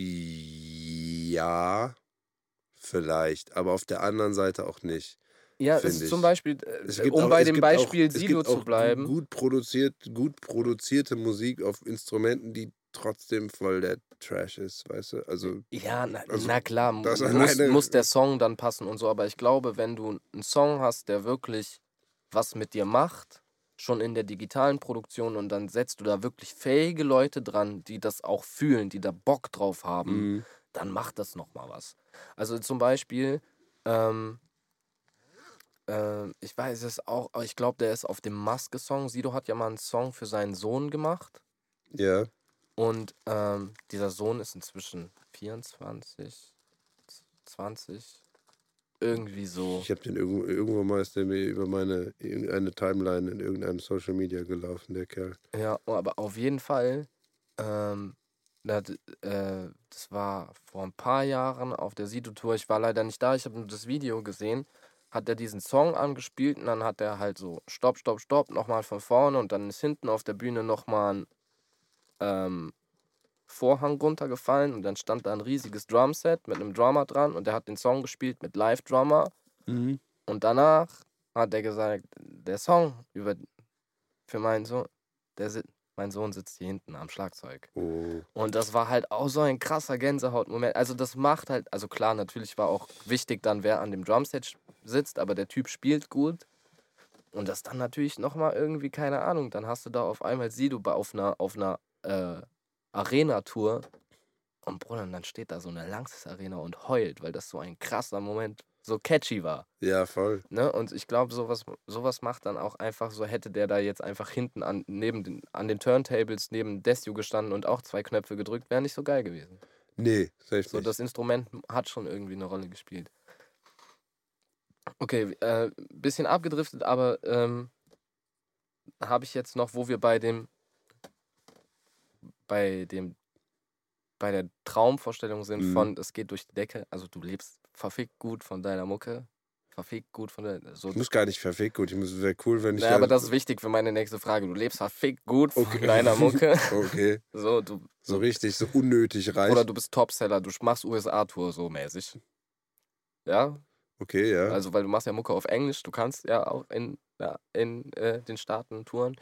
A: Ja, vielleicht, aber auf der anderen Seite auch nicht.
B: Ja, ist zum
A: ich.
B: Beispiel,
A: Es
B: äh, um
A: auch,
B: bei dem
A: auch,
B: Beispiel
A: es
B: Sido
A: gibt
B: zu
A: auch
B: bleiben.
A: gut produziert, gut produzierte Musik auf Instrumenten, die trotzdem voll der Trash ist, weißt du? Also,
B: Ja, na,
A: also
B: na klar, muss, muss der Song dann passen und so, aber ich glaube, wenn du einen Song hast, der wirklich was mit dir macht, schon in der digitalen Produktion und dann setzt du da wirklich fähige Leute dran, die das auch fühlen, die da Bock drauf haben,
A: mh,
B: dann macht das nochmal was. Also zum Beispiel, ähm, ähm, ich weiß es auch, aber ich glaube, der ist auf dem Maske-Song. Sido hat ja mal einen Song für seinen Sohn gemacht.
A: ja,
B: Und ähm, dieser Sohn ist inzwischen 24, 20, irgendwie so.
A: ich habe den irgendwo, irgendwo mal ist der mir über meine irgendeine Timeline in irgendeinem Social Media gelaufen, der Kerl.
B: Ja, aber auf jeden Fall, ähm, Das, äh, das war vor ein paar Jahren auf der Sido-Tour. Ich war leider nicht da, ich habe nur das Video gesehen. Hat er diesen Song angespielt und dann hat er halt so Stopp, Stopp, Stopp, nochmal von vorne und dann ist hinten auf der Bühne nochmal ein ähm, Vorhang runtergefallen und dann stand da ein riesiges Drumset mit einem Drummer dran und der hat den Song gespielt mit Live-Drummer.
A: Mhm.
B: Und danach hat er gesagt, der Song über für meinen Sohn, der si- mein Sohn sitzt hier hinten am Schlagzeug.
A: Oh.
B: Und das war halt auch so ein krasser Gänsehautmoment. Also das macht halt, also klar, natürlich war auch wichtig dann, wer an dem Drumset sitzt, aber der Typ spielt gut. Und das dann natürlich nochmal irgendwie, keine Ahnung, dann hast du da auf einmal Sido auf einer, auf einer äh, Arena-Tour. Und Bruder, und dann steht da so eine Langsys Arena und heult, weil das so ein krasser Moment, so catchy war.
A: Ja, voll.
B: Ne? Und ich glaube, sowas, sowas macht dann auch einfach so, hätte der da jetzt einfach hinten an, neben den, an den Turntables neben Desio gestanden und auch zwei Knöpfe gedrückt, wäre nicht so geil gewesen.
A: Nee, safe
B: So, das Instrument hat schon irgendwie eine Rolle gespielt. Okay, äh, bisschen abgedriftet, aber ähm, habe ich jetzt noch, wo wir bei dem, bei dem, bei der Traumvorstellung sind
A: Mhm.
B: von, es geht durch die Decke, also du lebst verfickt gut von deiner Mucke, verfickt gut von der, so
A: Ich muss gar nicht verfickt gut. Ich muss wäre cool, wenn ich.
B: naja, aber das ist wichtig für meine nächste Frage. Du lebst verfickt gut von
A: Okay.
B: deiner Mucke.
A: Okay.
B: So, du,
A: So richtig, so unnötig reich.
B: oder du bist Topseller, du machst USA-Tour so mäßig. Ja,
A: okay, ja.
B: also weil du machst ja Mucke auf Englisch, du kannst ja auch in, ja, in äh, den Staaten touren.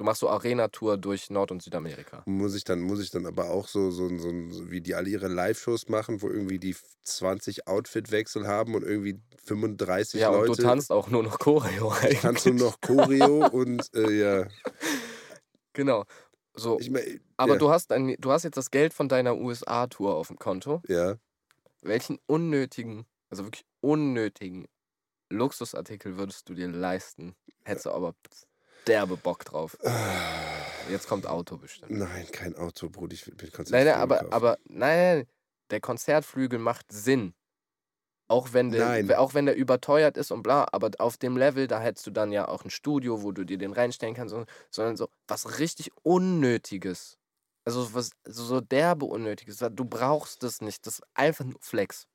B: Du machst so Arena-Tour durch Nord- und Südamerika.
A: Muss ich dann, muss ich dann aber auch so, so, so, so wie die alle ihre Live-Shows machen, wo irgendwie die 20 Outfit-Wechsel haben und irgendwie 35
B: Ja, und
A: Leute.
B: du tanzt auch nur noch Choreo eigentlich.
A: Kannst du noch Choreo und äh, ja.
B: Genau. So,
A: Ich mein,
B: aber
A: ja,
B: du hast ein, du hast jetzt das Geld von deiner USA-Tour auf dem Konto.
A: Ja.
B: Welchen unnötigen, also wirklich unnötigen Luxusartikel würdest du dir leisten? Hättest du aber derbe Bock drauf. Jetzt kommt Auto bestimmt.
A: Nein, kein Auto, Bruder. Ich will mir Konzert
B: Nein, nein, aber, aber nein, nein, der Konzertflügel macht Sinn. Auch wenn, der,
A: Nein.
B: auch wenn der überteuert ist und bla, aber auf dem Level, da hättest du dann ja auch ein Studio, wo du dir den reinstellen kannst, und- sondern so was richtig Unnötiges. Also was so so derbe Unnötiges. Du brauchst das nicht. Das ist einfach nur Flex.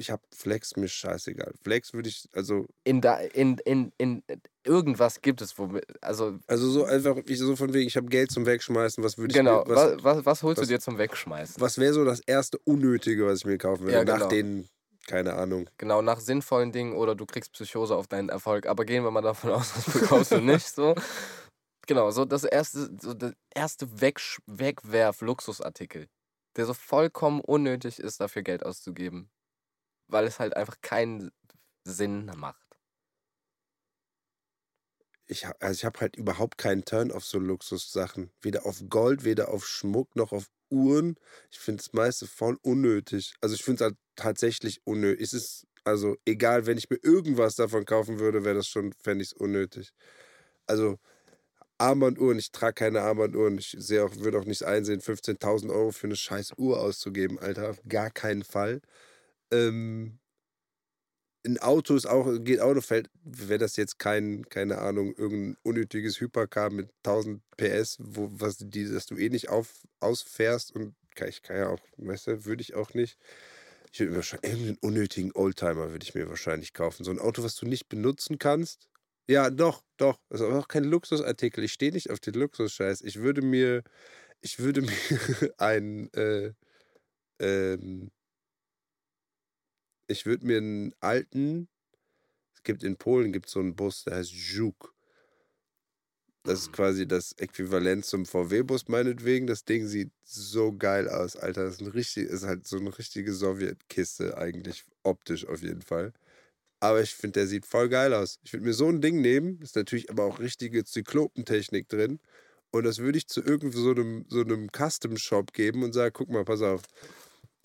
A: Ich hab Flex, mir scheißegal. Flex würde ich, also,
B: In, da, in, in, in irgendwas gibt es, womit, also
A: also so einfach, ich so von wegen, ich habe Geld zum Wegschmeißen, was würde ich
B: genau,
A: mir, was,
B: was, was, holst
A: was-
B: du dir zum Wegschmeißen?
A: was wäre so das erste Unnötige, was ich mir kaufen würde?
B: Ja,
A: Nach
B: genau.
A: den, keine Ahnung.
B: Genau, nach sinnvollen Dingen oder du kriegst Psychose auf deinen Erfolg. Aber gehen wir mal davon aus, das bekommst du nicht so. Genau, so das erste, so der erste Wegsch- Wegwerf-Luxusartikel, der so vollkommen unnötig ist, dafür Geld auszugeben. Weil es halt einfach keinen Sinn macht.
A: Ich, also ich habe halt überhaupt keinen Turn auf so Luxussachen. Weder auf Gold, weder auf Schmuck, noch auf Uhren. Ich finde das meiste voll unnötig. Also ich finde es halt tatsächlich unnötig. Es ist, also egal, wenn ich mir irgendwas davon kaufen würde, wäre das schon, fände ich es unnötig. Also Armbanduhren, ich trage keine Armbanduhren. Ich sehe auch, würde auch nicht einsehen, 15.000 Euro für eine scheiß Uhr auszugeben, Alter. Gar keinen Fall. Ähm, ein Auto ist auch, geht noch, fällt, wäre das jetzt kein, keine Ahnung, irgendein unnötiges Hypercar mit 1000 PS, wo, was die, dass du eh nicht auf, ausfährst und kann, ich kann ja auch, weißt du, würde ich auch nicht. Ich würde mir wahrscheinlich irgendeinen unnötigen Oldtimer würde ich mir wahrscheinlich kaufen. So ein Auto, was du nicht benutzen kannst. Ja, doch, doch. Das ist aber auch kein Luxusartikel. Ich stehe nicht auf den Luxusscheiß. Ich würde mir, ich würde mir ein, äh, ähm, ich würde mir einen alten, es gibt in Polen gibt so einen Bus, der heißt Juk. Das ist quasi das Äquivalent zum VW-Bus meinetwegen. Das Ding sieht so geil aus, Alter. Das ist, ein richtig, ist halt so eine richtige Sowjetkiste eigentlich, optisch auf jeden Fall. Aber ich finde, der sieht voll geil aus. Ich würde mir so ein Ding nehmen, ist natürlich aber auch richtige Zyklopentechnik drin. Und das würde ich zu irgend so einem, so Custom-Shop geben und sagen, guck mal, pass auf.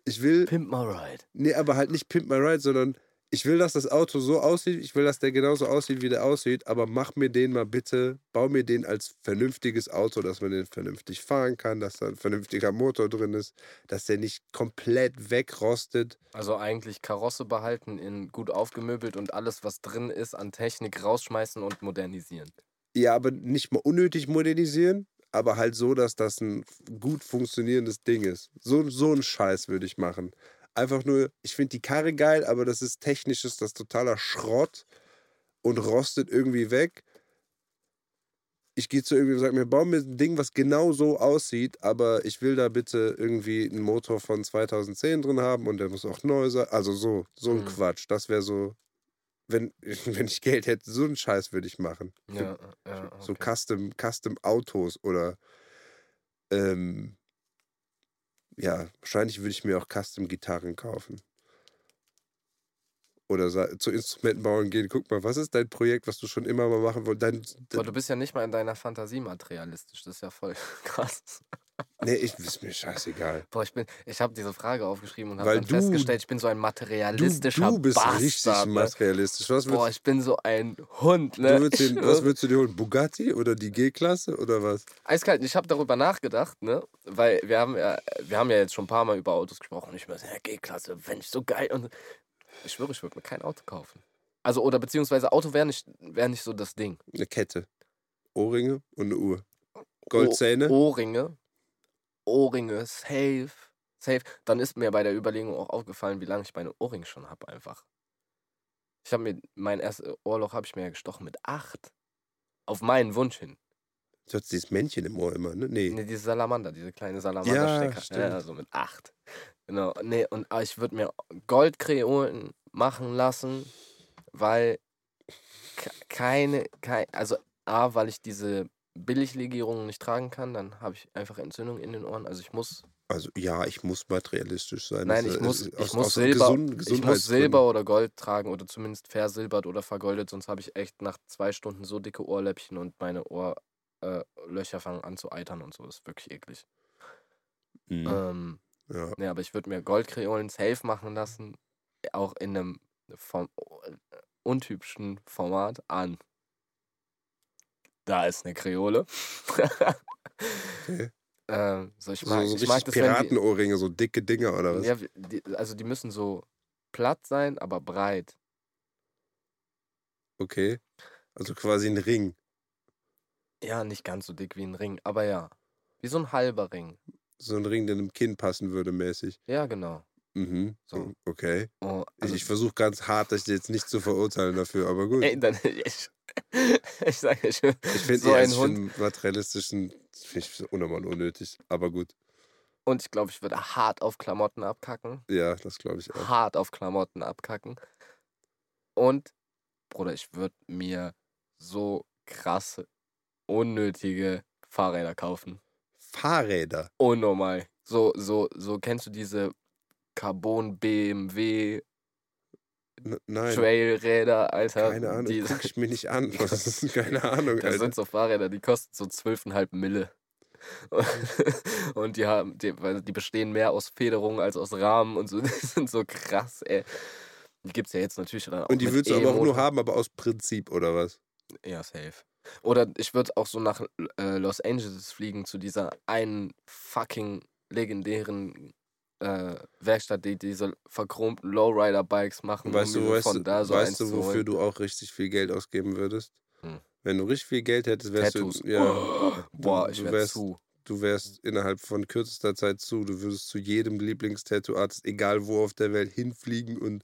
A: Ich will
B: Pimp my ride.
A: Nee, aber halt nicht Pimp My Ride, sondern ich will, dass das Auto so aussieht, ich will, dass der genauso aussieht, wie der aussieht, aber mach mir den mal bitte, bau mir den als vernünftiges Auto, dass man den vernünftig fahren kann, dass da ein vernünftiger Motor drin ist, dass der nicht komplett wegrostet.
B: Also eigentlich Karosse behalten, in gut aufgemöbelt und alles, was drin ist, an Technik rausschmeißen und modernisieren.
A: Ja, aber nicht mal unnötig modernisieren, aber halt so, dass das ein gut funktionierendes Ding ist. So, so einen Scheiß würde ich machen. Einfach nur, ich finde die Karre geil, aber das ist technisches, das ist totaler Schrott und rostet irgendwie weg. Ich gehe zu irgendwie und sage mir, bau mir ein Ding, was genau so aussieht, aber ich will da bitte irgendwie einen Motor von 2010 drin haben und der muss auch neu sein. Also so, so ein
B: Mhm.
A: Quatsch. Das wäre so, wenn, wenn ich Geld hätte, so einen Scheiß würde ich machen.
B: Ja, ja,
A: So
B: okay.
A: Custom, Custom Autos oder ähm, ja, wahrscheinlich würde ich mir auch Custom Gitarren kaufen. Oder zu Instrumentenbauern gehen, guck mal, was ist dein Projekt, was du schon immer mal machen wolltest? Dein,
B: Aber du bist ja nicht mal in deiner Fantasie materialistisch. Das ist ja voll krass.
A: Nee, ich ist mir scheißegal.
B: Boah, ich bin, ich habe diese Frage aufgeschrieben und habe dann
A: du-
B: festgestellt, ich bin so ein
A: Du,
B: materialistischer
A: du bist
B: Bastard.
A: richtig
B: ne?
A: materialistisch. Was
B: Boah, ich bin so ein Hund, ne?
A: du würdest den, was würdest du dir holen? Bugatti oder die G-Klasse oder was?
B: Eiskalt, ich habe darüber nachgedacht, ne? Weil wir haben ja, wir haben ja jetzt schon ein paar Mal über Autos gesprochen und ich mir so, ja, G-Klasse, wenn ich so geil und ich schwöre, ich würde mir kein Auto kaufen. Also, oder beziehungsweise Auto wäre nicht, wär nicht so das Ding.
A: Eine Kette, Ohrringe und eine Uhr. Goldzähne?
B: Ohrringe. Ohrringe, safe. Safe. Dann ist mir bei der Überlegung auch aufgefallen, wie lange ich meine Ohrringe schon habe einfach. Ich habe mir, mein erstes Ohrloch habe ich mir ja gestochen mit acht. Auf meinen Wunsch hin.
A: Du hast dieses Männchen im Ohr immer, ne? Nee.
B: Ne, diese Salamander, diese kleine Salamander-Stecker.
A: stimmt.
B: Ja, so mit acht. Genau. Nee, und aber ich würde mir Goldkreolen machen lassen, weil ke- keine, kein, also A, weil ich diese Billiglegierungen nicht tragen kann, dann habe ich einfach Entzündung in den Ohren. Also ich muss,
A: Also ja, ich muss materialistisch sein.
B: nein, ich muss,
A: ist
B: ich
A: aus-
B: muss
A: aus
B: Silber,
A: gesund-
B: ich muss. Silber oder Gold tragen oder zumindest versilbert oder vergoldet, sonst habe ich echt nach zwei Stunden so dicke Ohrläppchen und meine Ohrlöcher äh, fangen an zu eitern und so. Das ist wirklich eklig.
A: Mhm.
B: Ähm,
A: Ja.
B: Ja, aber ich würde mir Goldkreolen safe machen lassen, auch in einem Form untypischen Format an. Da ist eine Kreole.
A: Okay.
B: ähm, so, ich
A: So,
B: mag,
A: so
B: ich mag das,
A: Piratenohrringe, so dicke Dinger oder was?
B: ja, die, also die müssen so platt sein, aber breit.
A: Okay. Also quasi ein Ring.
B: Ja, nicht ganz so dick wie ein Ring, aber ja. Wie so ein halber Ring.
A: So ein Ring, der einem Kinn passen würde, mäßig.
B: Ja, genau.
A: Mhm.
B: So.
A: Okay.
B: Oh,
A: Ich,
B: also,
A: ich versuche ganz hart, dich jetzt nicht zu verurteilen dafür, aber gut.
B: ey, dann, ich, ich sage, ich,
A: ich finde
B: so
A: eher,
B: ein
A: ich
B: Hund.
A: find materialistischen, finde ich unnormal unnötig. Aber gut.
B: Und ich glaube, ich würde hart auf Klamotten abkacken.
A: Ja, das glaube ich auch.
B: hart auf Klamotten abkacken. Und, Bruder, ich würde mir so krasse, unnötige Fahrräder kaufen.
A: Fahrräder.
B: Unnormal. So, so, so, kennst du diese Carbon BMW
A: N nein.
B: Trailräder, Alter?
A: Keine Ahnung.
B: Die,
A: Guck ich mir nicht an. Das ist keine Ahnung,
B: das
A: Alter.
B: sind so Fahrräder, die kosten so 12,5 Mille. Und die haben, die, die bestehen mehr aus Federungen als aus Rahmen und so. Die sind so krass, ey. Die gibt's ja jetzt natürlich dann auch
A: Und die willst du aber auch nur haben, aber aus Prinzip, oder was?
B: Ja, safe. Oder ich würde auch so nach äh, Los Angeles fliegen zu dieser einen fucking legendären äh, Werkstatt, die diese verchromten Lowrider-Bikes machen,
A: Weißt
B: um
A: du, weißt,
B: von
A: du,
B: da so
A: weißt du, wofür du auch richtig viel Geld ausgeben würdest?
B: Hm.
A: Wenn du richtig viel Geld hättest, wärst
B: Tattoos.
A: du. Ja,
B: Oh, boah,
A: du-
B: ich
A: du
B: wär
A: wärst-
B: zu.
A: du wärst innerhalb von kürzester Zeit zu. Du würdest zu jedem Lieblingstattoo-Artist, egal wo auf der Welt, hinfliegen und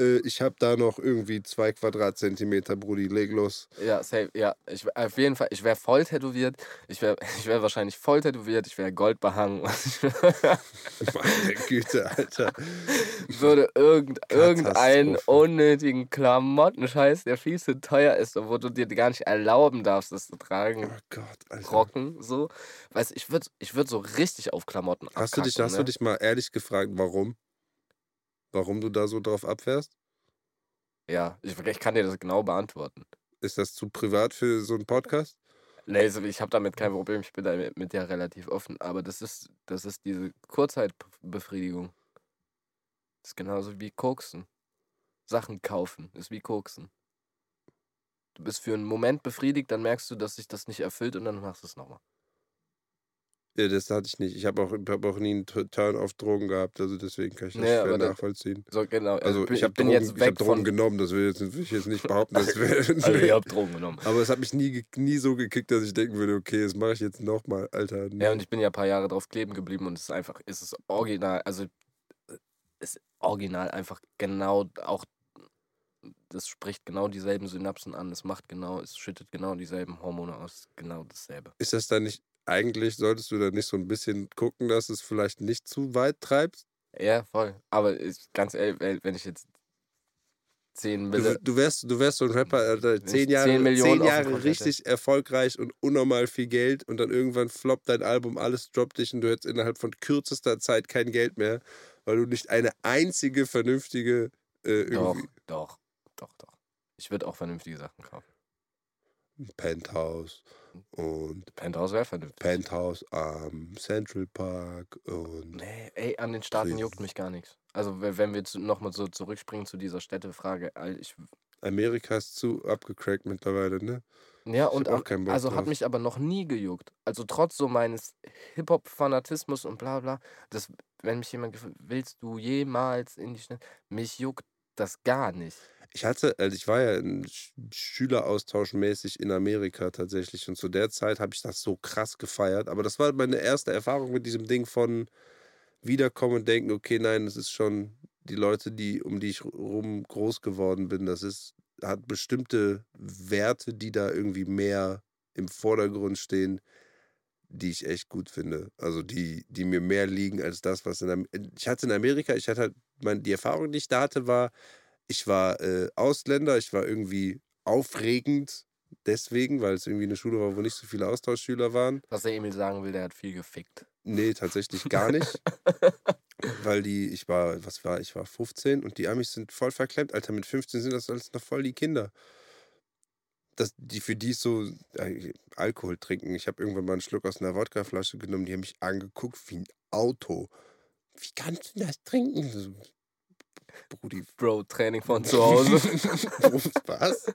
A: äh, ich habe da noch irgendwie zwei Quadratzentimeter, Brudi, leg los.
B: Ja, safe, ja. Ich, auf jeden Fall, ich wäre voll tätowiert. Ich wäre ich wär wahrscheinlich voll tätowiert. Ich wäre goldbehangen.
A: Meine Güte, Alter.
B: würde irgend, irgendeinen unnötigen Klamottenscheiß, der viel zu teuer ist, und wo du dir gar nicht erlauben darfst, das zu tragen,
A: Oh Gott, Alter.
B: rocken, so. Weißt du, ich würde ich würd so richtig auf Klamotten
A: Hast du dich,
B: abkacken,
A: hast
B: ne?
A: du dich mal ehrlich gefragt, warum? Warum du da so drauf abfährst?
B: Ja, ich, ich kann dir das genau beantworten.
A: Ist das zu privat für so einen Podcast?
B: Nee, also ich habe damit kein Problem, ich bin da mit, der relativ offen, aber das ist, das ist diese Kurzzeitbefriedigung. Das ist genauso wie Koksen. Sachen kaufen ist wie Koksen. Du bist für einen Moment befriedigt, dann merkst du, dass sich das nicht erfüllt und dann machst du es nochmal.
A: Ja, das hatte ich nicht. Ich habe auch, hab auch nie einen Tu- Turn auf Drogen gehabt, also deswegen kann ich das
B: Nee,
A: schwer nachvollziehen.
B: So, genau.
A: Also
B: bin-
A: ich habe Drogen,
B: jetzt
A: ich hab
B: weg
A: Drogen genommen, das will, jetzt, will ich jetzt nicht behaupten. Das wär,
B: Also, ihr habt Drogen genommen.
A: aber es hat mich nie, nie so gekickt, dass ich denken würde, okay, das mache ich jetzt nochmal, Alter.
B: Ja, und ich bin ja ein paar Jahre drauf kleben geblieben und es ist einfach, es ist original, also äh, ist original einfach genau auch, das spricht genau dieselben Synapsen an, es macht genau, es schüttet genau dieselben Hormone aus, genau dasselbe.
A: Ist das dann nicht, eigentlich solltest du da nicht so ein bisschen gucken, dass es vielleicht nicht zu weit treibst?
B: Ja, voll. Aber ich, ganz ehrlich, wenn- ich jetzt 10
A: Du,
B: Mille,
A: du, wärst, du wärst so ein Rapper, Alter,
B: Wenn
A: zehn Jahre,
B: 10 Millionen
A: zehn Jahre
B: Konto hätte.
A: richtig erfolgreich und unnormal viel Geld und dann irgendwann floppt dein Album, alles droppt dich und du hättest innerhalb von kürzester Zeit kein Geld mehr, weil du nicht eine einzige vernünftige äh,
B: doch,
A: irgendwie
B: doch, doch, doch. Ich würde auch vernünftige Sachen kaufen.
A: Penthouse und
B: Penthouse wäre vernünftig.
A: Penthouse am Central Park und
B: Nee, ey, an den Staaten
A: Präs-
B: juckt mich gar nichts. Also, wenn wir nochmal so zurückspringen zu dieser Städtefrage, ich
A: Amerika ist zu abgecrackt mittlerweile, ne?
B: Ja,
A: Ich
B: und
A: auch Bock
B: also
A: drauf.
B: hat mich aber noch nie gejuckt. Also trotz so meines Hip-Hop-Fanatismus und bla bla, das, wenn mich jemand gefragt, willst du jemals in die Stadt? Mich juckt das gar nicht.
A: Ich hatte, also ich war ja in Sch- Schüleraustausch mäßig in Amerika tatsächlich und zu der Zeit habe ich das so krass gefeiert. Aber das war meine erste Erfahrung mit diesem Ding von wiederkommen und denken, okay, nein, das ist schon die Leute, die um die ich rum groß geworden bin. Das ist hat bestimmte Werte, die da irgendwie mehr im Vordergrund stehen, die ich echt gut finde. Also die, die mir mehr liegen als das, was in Amerika. Ich hatte in Amerika, ich hatte halt, mein, die Erfahrung, die ich da hatte, war, ich war äh, Ausländer, ich war irgendwie aufregend deswegen, weil es irgendwie eine Schule war, wo nicht so viele Austauschschüler waren.
B: Was der Emil sagen will, der hat viel gefickt.
A: Nee, tatsächlich gar nicht. weil die, ich war, was war, ich war 15 und die Amis sind voll verklemmt. Alter, mit 15 sind das alles noch voll die Kinder. Das, die für die ist so äh, Alkohol trinken. Ich habe irgendwann mal einen Schluck aus einer Wodkaflasche genommen, die haben mich angeguckt wie ein Auto. Wie kannst du das trinken? Brudi,
B: Bro, Training von zu Hause.
A: was?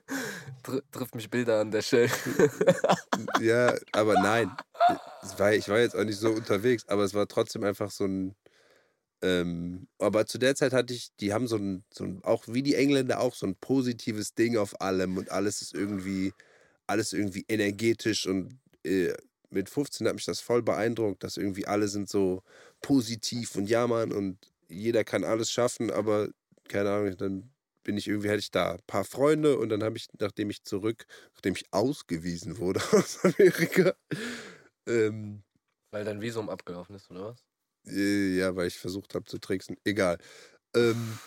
B: Tr trifft mich Bilder an der Shell.
A: Ja, aber nein. War, ich war jetzt auch nicht so unterwegs, aber es war trotzdem einfach so ein. Ähm, aber zu der Zeit hatte ich, die haben so ein, so ein, auch wie die Engländer auch, so ein positives Ding auf allem und alles ist irgendwie, alles irgendwie energetisch und äh, mit 15 hat mich das voll beeindruckt, dass irgendwie alle sind so positiv und ja, Mann, und jeder kann alles schaffen, aber keine Ahnung, dann bin ich irgendwie, hatte ich da ein paar Freunde und dann habe ich, nachdem ich zurück, nachdem ich ausgewiesen wurde aus Amerika, ähm,
B: Weil dein Visum abgelaufen ist, oder was?
A: äh, ja, weil ich versucht habe zu tricksen, egal. Ähm,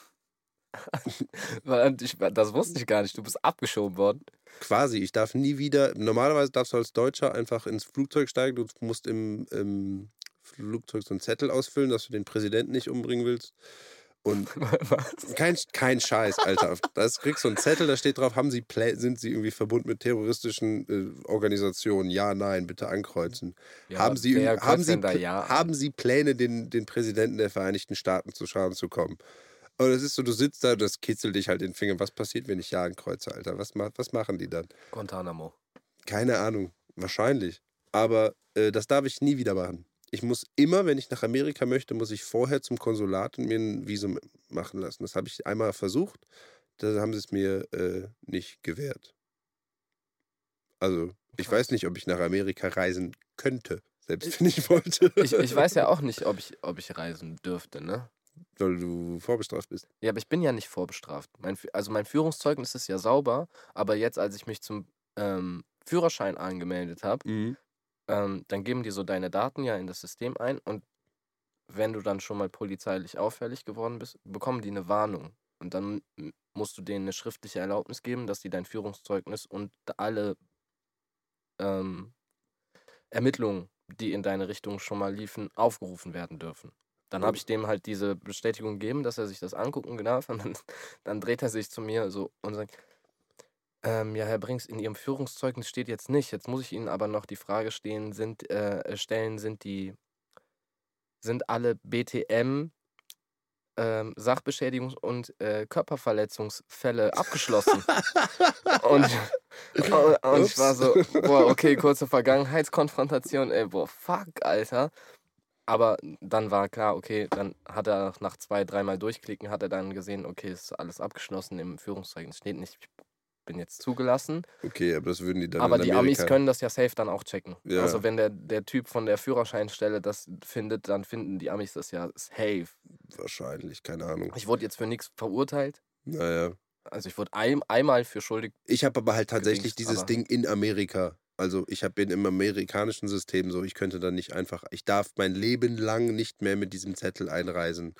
B: das wusste ich gar nicht. Du bist abgeschoben worden.
A: quasi, ich darf nie wieder, normalerweise darfst du als Deutscher einfach ins Flugzeug steigen, du musst im, im Flugzeug so einen Zettel ausfüllen, dass du den Präsidenten nicht umbringen willst. Und
B: was?
A: kein, kein Scheiß, Alter. Da kriegst du einen Zettel, da steht drauf, haben sie Plä sind sie irgendwie verbunden mit terroristischen äh, Organisationen? Ja, nein, bitte ankreuzen.
B: Ja,
A: haben, sie, haben, sie,
B: ja?
A: haben sie Pläne, den, den Präsidenten der Vereinigten Staaten zu Schaden zu kommen? Und es ist so, du sitzt da, das kitzelt dich halt den Finger. Was passiert, wenn ich Ja ankreuze, Alter? Was, was machen die dann?
B: Guantanamo.
A: Keine Ahnung. Wahrscheinlich. Aber äh, das darf ich nie wieder machen. Ich muss immer, wenn ich nach Amerika möchte, muss ich vorher zum Konsulat und mir ein Visum machen lassen. Das habe ich einmal versucht. Da haben sie es mir äh, nicht gewährt. Also, ich weiß nicht, ob ich nach Amerika reisen könnte, selbst wenn ich wollte.
B: Ich, ich weiß ja auch nicht, ob ich, ob ich reisen dürfte, ne?
A: Weil du vorbestraft bist.
B: Ja, aber ich bin ja nicht vorbestraft. Mein, also mein Führungszeugnis ist ja sauber, aber jetzt, als ich mich zum ähm, Führerschein angemeldet habe,
A: Mhm.
B: Ähm, dann geben die so deine Daten ja in das System ein und wenn du dann schon mal polizeilich auffällig geworden bist, bekommen die eine Warnung. Und dann musst du denen eine schriftliche Erlaubnis geben, dass die dein Führungszeugnis und alle ähm, Ermittlungen, die in deine Richtung schon mal liefen, aufgerufen werden dürfen. Dann habe
A: Oh.
B: ich dem halt diese Bestätigung gegeben, dass er sich das angucken darf. Und dann, dann dreht er sich zu mir so und sagt, ähm, ja, Herr Brinks, in Ihrem Führungszeugnis steht jetzt nicht. Jetzt muss ich Ihnen aber noch die Frage stehen, sind, äh, stellen, sind die, sind alle BTM ähm, Sachbeschädigungs- und äh, Körperverletzungsfälle abgeschlossen. und, und, und ich war so, boah, okay, kurze Vergangenheitskonfrontation, ey, boah, fuck, Alter. Aber dann war klar, okay, dann hat er nach zwei, dreimal durchklicken, hat er dann gesehen, okay, ist alles abgeschlossen im Führungszeugnis. Steht nicht, ich bin jetzt zugelassen.
A: Okay, aber das würden die dann
B: Aber die. Amis können das ja safe dann auch checken.
A: Ja.
B: Also wenn der, der Typ von der Führerscheinstelle das findet, dann finden die Amis das ja safe.
A: Wahrscheinlich, keine Ahnung.
B: Ich wurde jetzt für nichts verurteilt.
A: Naja.
B: Also ich wurde ein, einmal für schuldig.
A: Ich habe aber halt tatsächlich
B: Gedingst,
A: dieses Ding in Amerika. Also ich bin im amerikanischen System so, ich könnte dann nicht einfach, ich darf mein Leben lang nicht mehr mit diesem Zettel einreisen.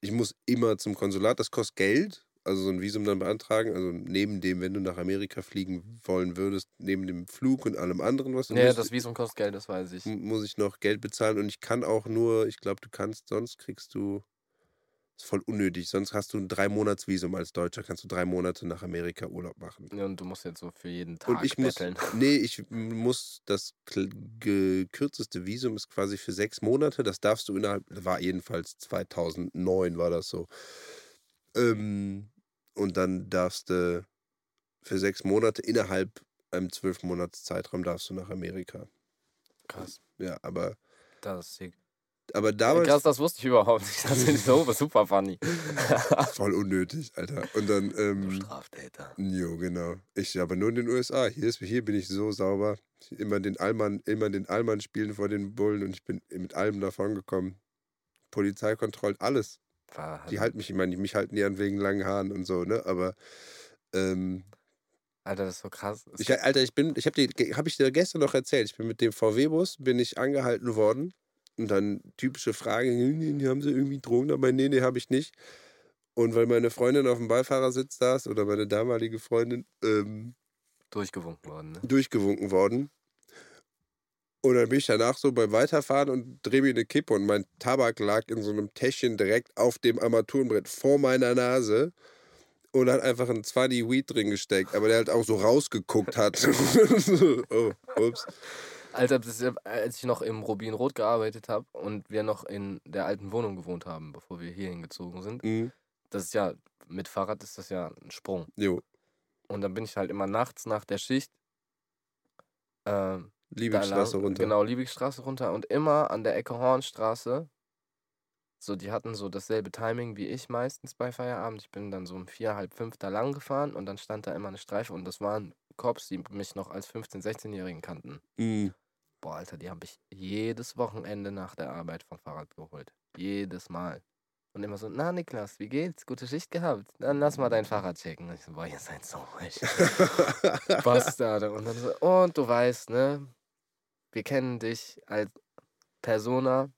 A: Ich muss immer zum Konsulat, das kostet Geld, also so ein Visum dann beantragen. Also neben dem, wenn du nach Amerika fliegen wollen würdest, neben dem Flug und allem anderen, was du
B: Ja,
A: musst,
B: das Visum kostet Geld, das weiß ich.
A: muss ich noch Geld bezahlen und ich kann auch nur, ich glaube, du kannst, sonst kriegst du, ist voll unnötig, sonst hast du ein drei Monats Visum als Deutscher, kannst du drei Monate nach Amerika Urlaub machen.
B: Ja, Und du musst jetzt so für jeden Tag
A: Und ich muss, nee, ich muss, das gekürzeste Visum ist quasi für sechs Monate. Das darfst du innerhalb, war jedenfalls 2009 war das so. Ähm, und dann darfst du für sechs Monate innerhalb einem zwölf Monats Zeitraum darfst du nach Amerika.
B: Krass.
A: Ja, aber,
B: Das ist sick.
A: aber damals
B: Krass, das wusste ich überhaupt nicht. Das ist so super funny.
A: voll unnötig, Alter. Und dann,
B: du
A: ähm,
B: Straftäter.
A: Jo, genau. Ich aber nur in den USA. Hier, ist, hier bin ich so sauber. Immer den Allmann, immer den Allmann spielen vor den Bullen und ich bin mit allem davon gekommen. Polizei kontrolliert alles.
B: War
A: Die
B: halt-
A: halten mich immer nicht, mich halten die an wegen langen Haaren und so, ne? Aber ähm,
B: Alter, das ist so krass.
A: Ich, Alter, ich bin, ich habe dir, habe ich dir gestern noch erzählt, ich bin mit dem VW-Bus, bin ich angehalten worden und dann typische Frage, nee, nee, haben sie irgendwie Drogen dabei? Nee, nee, habe ich nicht. Und weil meine Freundin auf dem Beifahrersitz saß oder meine damalige Freundin, ähm,
B: durchgewunken worden, ne?
A: durchgewunken worden. Und dann bin ich danach so beim Weiterfahren und drehe mir eine Kippe und mein Tabak lag in so einem Täschchen direkt auf dem Armaturenbrett vor meiner Nase und hat einfach ein 20 Weed drin gesteckt, aber der halt auch so rausgeguckt hat. Oh, ups.
B: Alter, ist, als ich noch im Rubinrot gearbeitet habe und wir noch in der alten Wohnung gewohnt haben, bevor wir hier hingezogen sind,
A: Mhm.
B: das ist ja, mit Fahrrad ist das ja ein Sprung.
A: Jo,
B: Und dann bin ich halt immer nachts nach der Schicht ähm,
A: Liebigstraße runter.
B: Genau, Liebigstraße runter und immer an der Ecke Hornstraße. So, die hatten so dasselbe Timing wie ich meistens bei Feierabend. Ich bin dann so um vier, halb fünf da lang gefahren und dann stand da immer eine Streife und das waren Cops, die mich noch als 15-, 16-Jährigen kannten.
A: Mhm.
B: Boah, Alter, die haben mich jedes Wochenende nach der Arbeit vom Fahrrad geholt. Jedes Mal. Und immer so, na Niklas, wie geht's? Gute Schicht gehabt? Dann lass mal dein Fahrrad checken. Und ich so, boah, ihr seid so ruhig. Bastarde. Und dann so, und du weißt, ne? Wir kennen dich als Persona.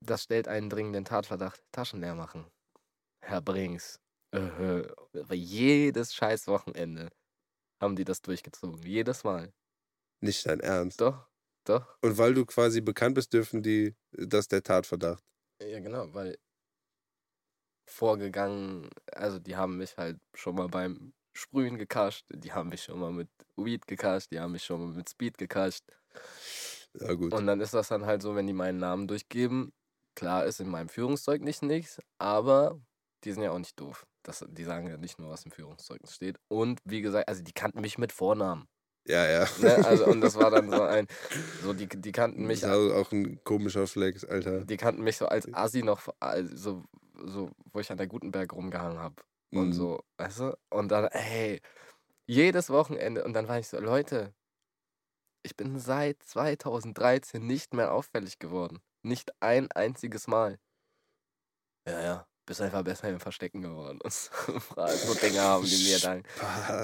B: Das stellt einen dringenden Tatverdacht. Taschen leer machen. Herr Brings. Äh, aber jedes scheiß Wochenende haben die das durchgezogen. Jedes Mal.
A: Nicht dein Ernst.
B: Doch, doch.
A: Und weil du quasi bekannt bist, dürfen die, das der Tatverdacht.
B: Ja, genau, weil vorgegangen, also die haben mich halt schon mal beim Sprühen gekascht, die haben mich schon mal mit Weed gekascht, die haben mich schon mal mit Speed gekascht.
A: Ja, gut.
B: Und dann ist das dann halt so, wenn die meinen Namen durchgeben, klar ist in meinem Führungszeugnis nichts, aber die sind ja auch nicht doof. Das, die sagen ja nicht nur, was im Führungszeugnis steht. Und wie gesagt, also die kannten mich mit Vornamen.
A: ja, ja.
B: Ne? Also, und das war dann so ein, so die, die kannten mich
A: das ist auch ein komischer Flex, Alter.
B: Die kannten mich so als Assi noch, also, so, wo ich an der Gutenberg rumgehangen habe. Und
A: Mhm.
B: so, weißt du? Und dann, ey, jedes Wochenende. Und dann war ich so, Leute, ich bin seit 2013 nicht mehr auffällig geworden. Nicht ein einziges Mal. Ja, ja, bist einfach besser im Verstecken geworden. Und so, Dinge haben die mir dann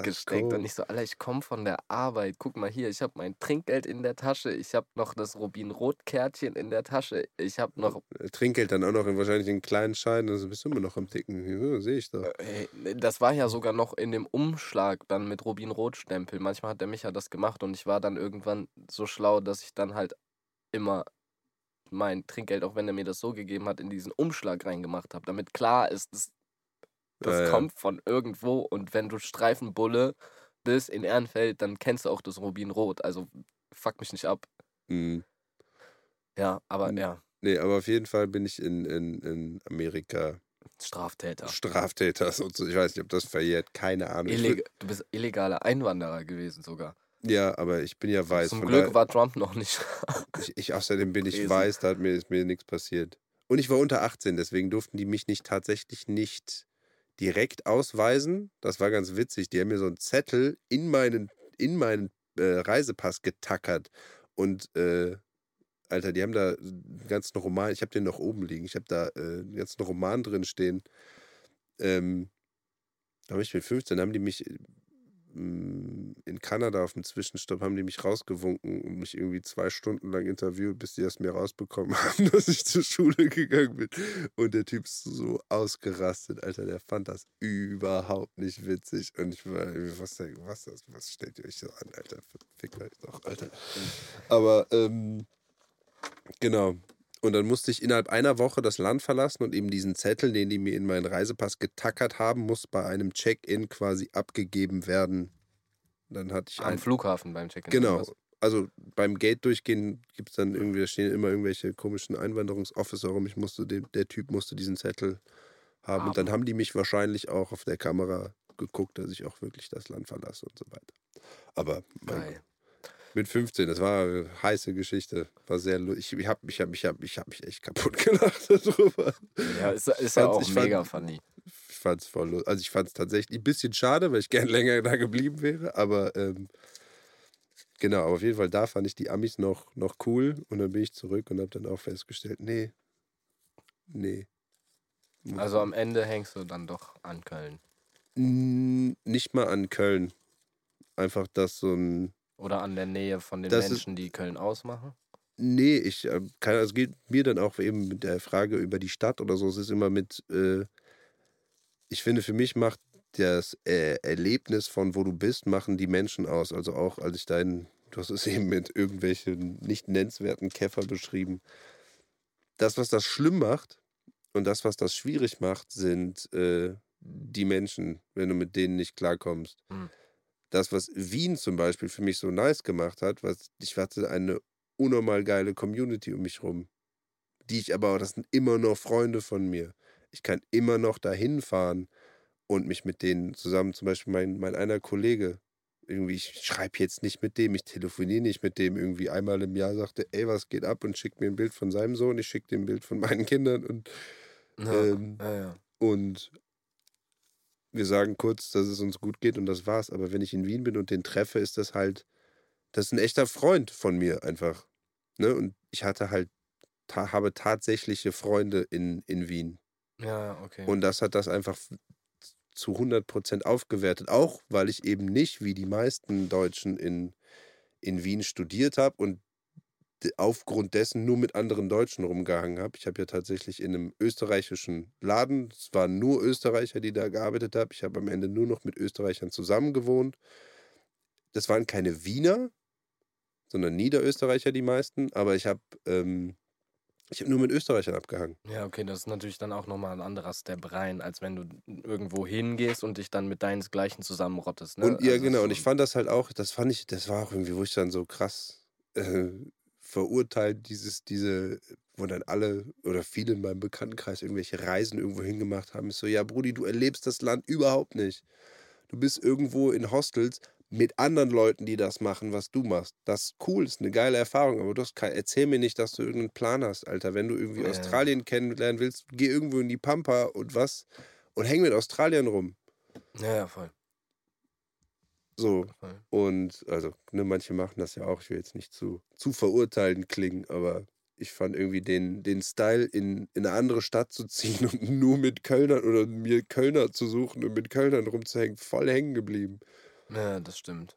B: gesteckt. Und ich so, Alter, ich komme von der Arbeit. Guck mal hier, ich habe mein Trinkgeld in der Tasche. Ich habe noch das Rubin-Rot-Kärtchen in der Tasche. Ich habe noch
A: Äh, Trinkgeld dann auch noch in wahrscheinlich in kleinen Scheinen, also bist du immer noch am Ticken. Ja, sehe ich doch.
B: Ey, ne, das war ja sogar noch in dem Umschlag dann mit Rubin-Rot-Stempel. Manchmal hat der Micha das gemacht und ich war dann irgendwann so schlau, dass ich dann halt immer mein Trinkgeld, auch wenn er mir das so gegeben hat, in diesen Umschlag reingemacht habe, damit klar ist, das, das
A: Ja, ja.
B: kommt von irgendwo und wenn du Streifenbulle bist in Ehrenfeld, dann kennst du auch das Rubin-Rot. Also fuck mich nicht ab.
A: Mhm.
B: Ja, aber
A: Mhm.
B: ja,
A: Nee, aber auf jeden Fall bin ich in, in, in Amerika
B: Straftäter.
A: Straftäter. So, ich weiß nicht, ob das verjährt, keine Ahnung.
B: Illeg du bist illegaler Einwanderer gewesen sogar.
A: Ja, aber ich bin ja weiß.
B: Zum Glück war Trump noch nicht.
A: ich, ich, außerdem bin ich weiß, da hat mir, ist mir nichts passiert. Und ich war unter 18, deswegen durften die mich nicht tatsächlich nicht direkt ausweisen. Das war ganz witzig. Die haben mir so einen Zettel in meinen, in meinen äh, Reisepass getackert. Und äh, Alter, die haben da einen ganzen Roman, ich habe den noch oben liegen, ich habe da äh, einen ganzen Roman drin stehen. Ähm, da habe ich mit 15, haben die mich in Kanada auf dem Zwischenstopp, haben die mich rausgewunken und mich irgendwie zwei Stunden lang interviewt, bis die das mir rausbekommen haben, dass ich zur Schule gegangen bin. Und der Typ ist so ausgerastet, Alter, der fand das überhaupt nicht witzig. Und ich war irgendwie, was, was, was stellt ihr euch so an, Alter? Fickt euch doch, Alter. Aber, ähm, Genau. Und dann musste ich innerhalb einer Woche das Land verlassen und eben diesen Zettel, den die mir in meinen Reisepass getackert haben, muss bei einem Check-in quasi abgegeben werden. Dann hatte ich
B: am Flughafen beim Check-in.
A: Genau. Also beim Gate durchgehen gibt es dann irgendwie, da stehen immer irgendwelche komischen Einwanderungsofficer rum. Ich musste, der Typ musste diesen Zettel haben. haben. Und dann haben die mich wahrscheinlich auch auf der Kamera geguckt, dass ich auch wirklich das Land verlasse und so weiter. Aber mein, mit 15, das war eine heiße Geschichte. War sehr lustig. Ich habe mich, hab, ich hab, ich hab mich echt kaputt gelacht darüber.
B: Ja, ist, ist ja auch mega fand, funny.
A: Ich fand es voll lustig. Also ich fand es tatsächlich ein bisschen schade, weil ich gern länger da geblieben wäre. Aber ähm, genau, aber auf jeden Fall da fand ich die Amis noch, noch cool. Und dann bin ich zurück und habe dann auch festgestellt, nee, nee.
B: Also am Ende hängst du dann doch an Köln.
A: Nicht mal an Köln. Einfach, dass so ein
B: oder an der Nähe von den das Menschen, die Köln ausmachen?
A: Nee, ich äh, kann, also geht mir dann auch eben mit der Frage über die Stadt oder so. Es ist immer mit, äh, ich finde, für mich macht das äh, Erlebnis von wo du bist, machen die Menschen aus. Also auch als ich deinen, du hast es eben mit irgendwelchen nicht nennenswerten Käfer beschrieben. Das, was das schlimm macht und das, was das schwierig macht, sind äh, die Menschen, wenn du mit denen nicht klarkommst. Mhm das, was Wien zum Beispiel für mich so nice gemacht hat, was ich hatte eine unnormal geile Community um mich rum, die ich aber, das sind immer noch Freunde von mir. Ich kann immer noch dahin fahren und mich mit denen zusammen, zum Beispiel mein, mein einer Kollege, irgendwie, ich schreibe jetzt nicht mit dem, ich telefoniere nicht mit dem, irgendwie einmal im Jahr sagte, ey, was geht ab und schickt mir ein Bild von seinem Sohn, ich schicke dem ein Bild von meinen Kindern und, ja, ähm, ja, ja. und wir sagen kurz, dass es uns gut geht und das war's. Aber wenn ich in Wien bin und den treffe, ist das halt, das ist ein echter Freund von mir einfach. Ne? Und ich hatte halt, ta habe tatsächliche Freunde in, in Wien.
B: Ja, okay.
A: Und das hat das einfach zu 100 Prozent aufgewertet. Auch weil ich eben nicht, wie die meisten Deutschen in, in Wien studiert habe und aufgrund dessen nur mit anderen Deutschen rumgehangen habe. Ich habe ja tatsächlich in einem österreichischen Laden, es waren nur Österreicher, die da gearbeitet haben. Ich habe am Ende nur noch mit Österreichern zusammen gewohnt. Das waren keine Wiener, sondern Niederösterreicher die meisten, aber ich habe ähm, ich habe nur mit Österreichern abgehangen.
B: Ja, okay, das ist natürlich dann auch nochmal ein anderer Step rein, als wenn du irgendwo hingehst und dich dann mit deinesgleichen zusammenrottest. Ne?
A: Und ja, also genau, und ich fand das halt auch, das fand ich, das war auch irgendwie, wo ich dann so krass äh, verurteilt, dieses, diese, wo dann alle oder viele in meinem Bekanntenkreis irgendwelche Reisen irgendwo hingemacht haben. Ist so, ja, Brudi, du erlebst das Land überhaupt nicht. Du bist irgendwo in Hostels mit anderen Leuten, die das machen, was du machst. Das ist cool, ist eine geile Erfahrung, aber du hast kein, erzähl mir nicht, dass du irgendeinen Plan hast, Alter. Wenn du irgendwie ja. Australien kennenlernen willst, geh irgendwo in die Pampa und was und häng mit Australien rum.
B: Ja, ja, voll.
A: So. Und also, ne, manche machen das ja auch. Ich will jetzt nicht zu, zu verurteilend klingen, aber ich fand irgendwie den, den Style, in, in eine andere Stadt zu ziehen und nur mit Kölnern oder mir Kölner zu suchen und mit Kölnern rumzuhängen, voll hängen geblieben.
B: Ja, das stimmt.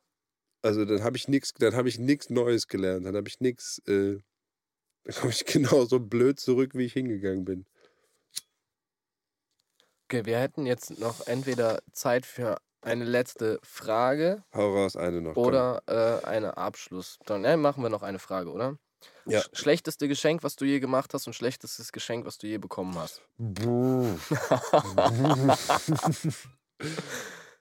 A: Also dann habe ich nichts, dann habe ich nichts Neues gelernt, dann habe ich nichts, äh, dann komme ich genauso blöd zurück, wie ich hingegangen bin.
B: Okay, wir hätten jetzt noch entweder Zeit für eine letzte Frage.
A: Hau raus, eine noch.
B: Oder äh, eine Abschluss. Dann ja, machen wir noch eine Frage, oder? Ja. Sch schlechteste Geschenk, was du je gemacht hast und schlechtestes Geschenk, was du je bekommen hast.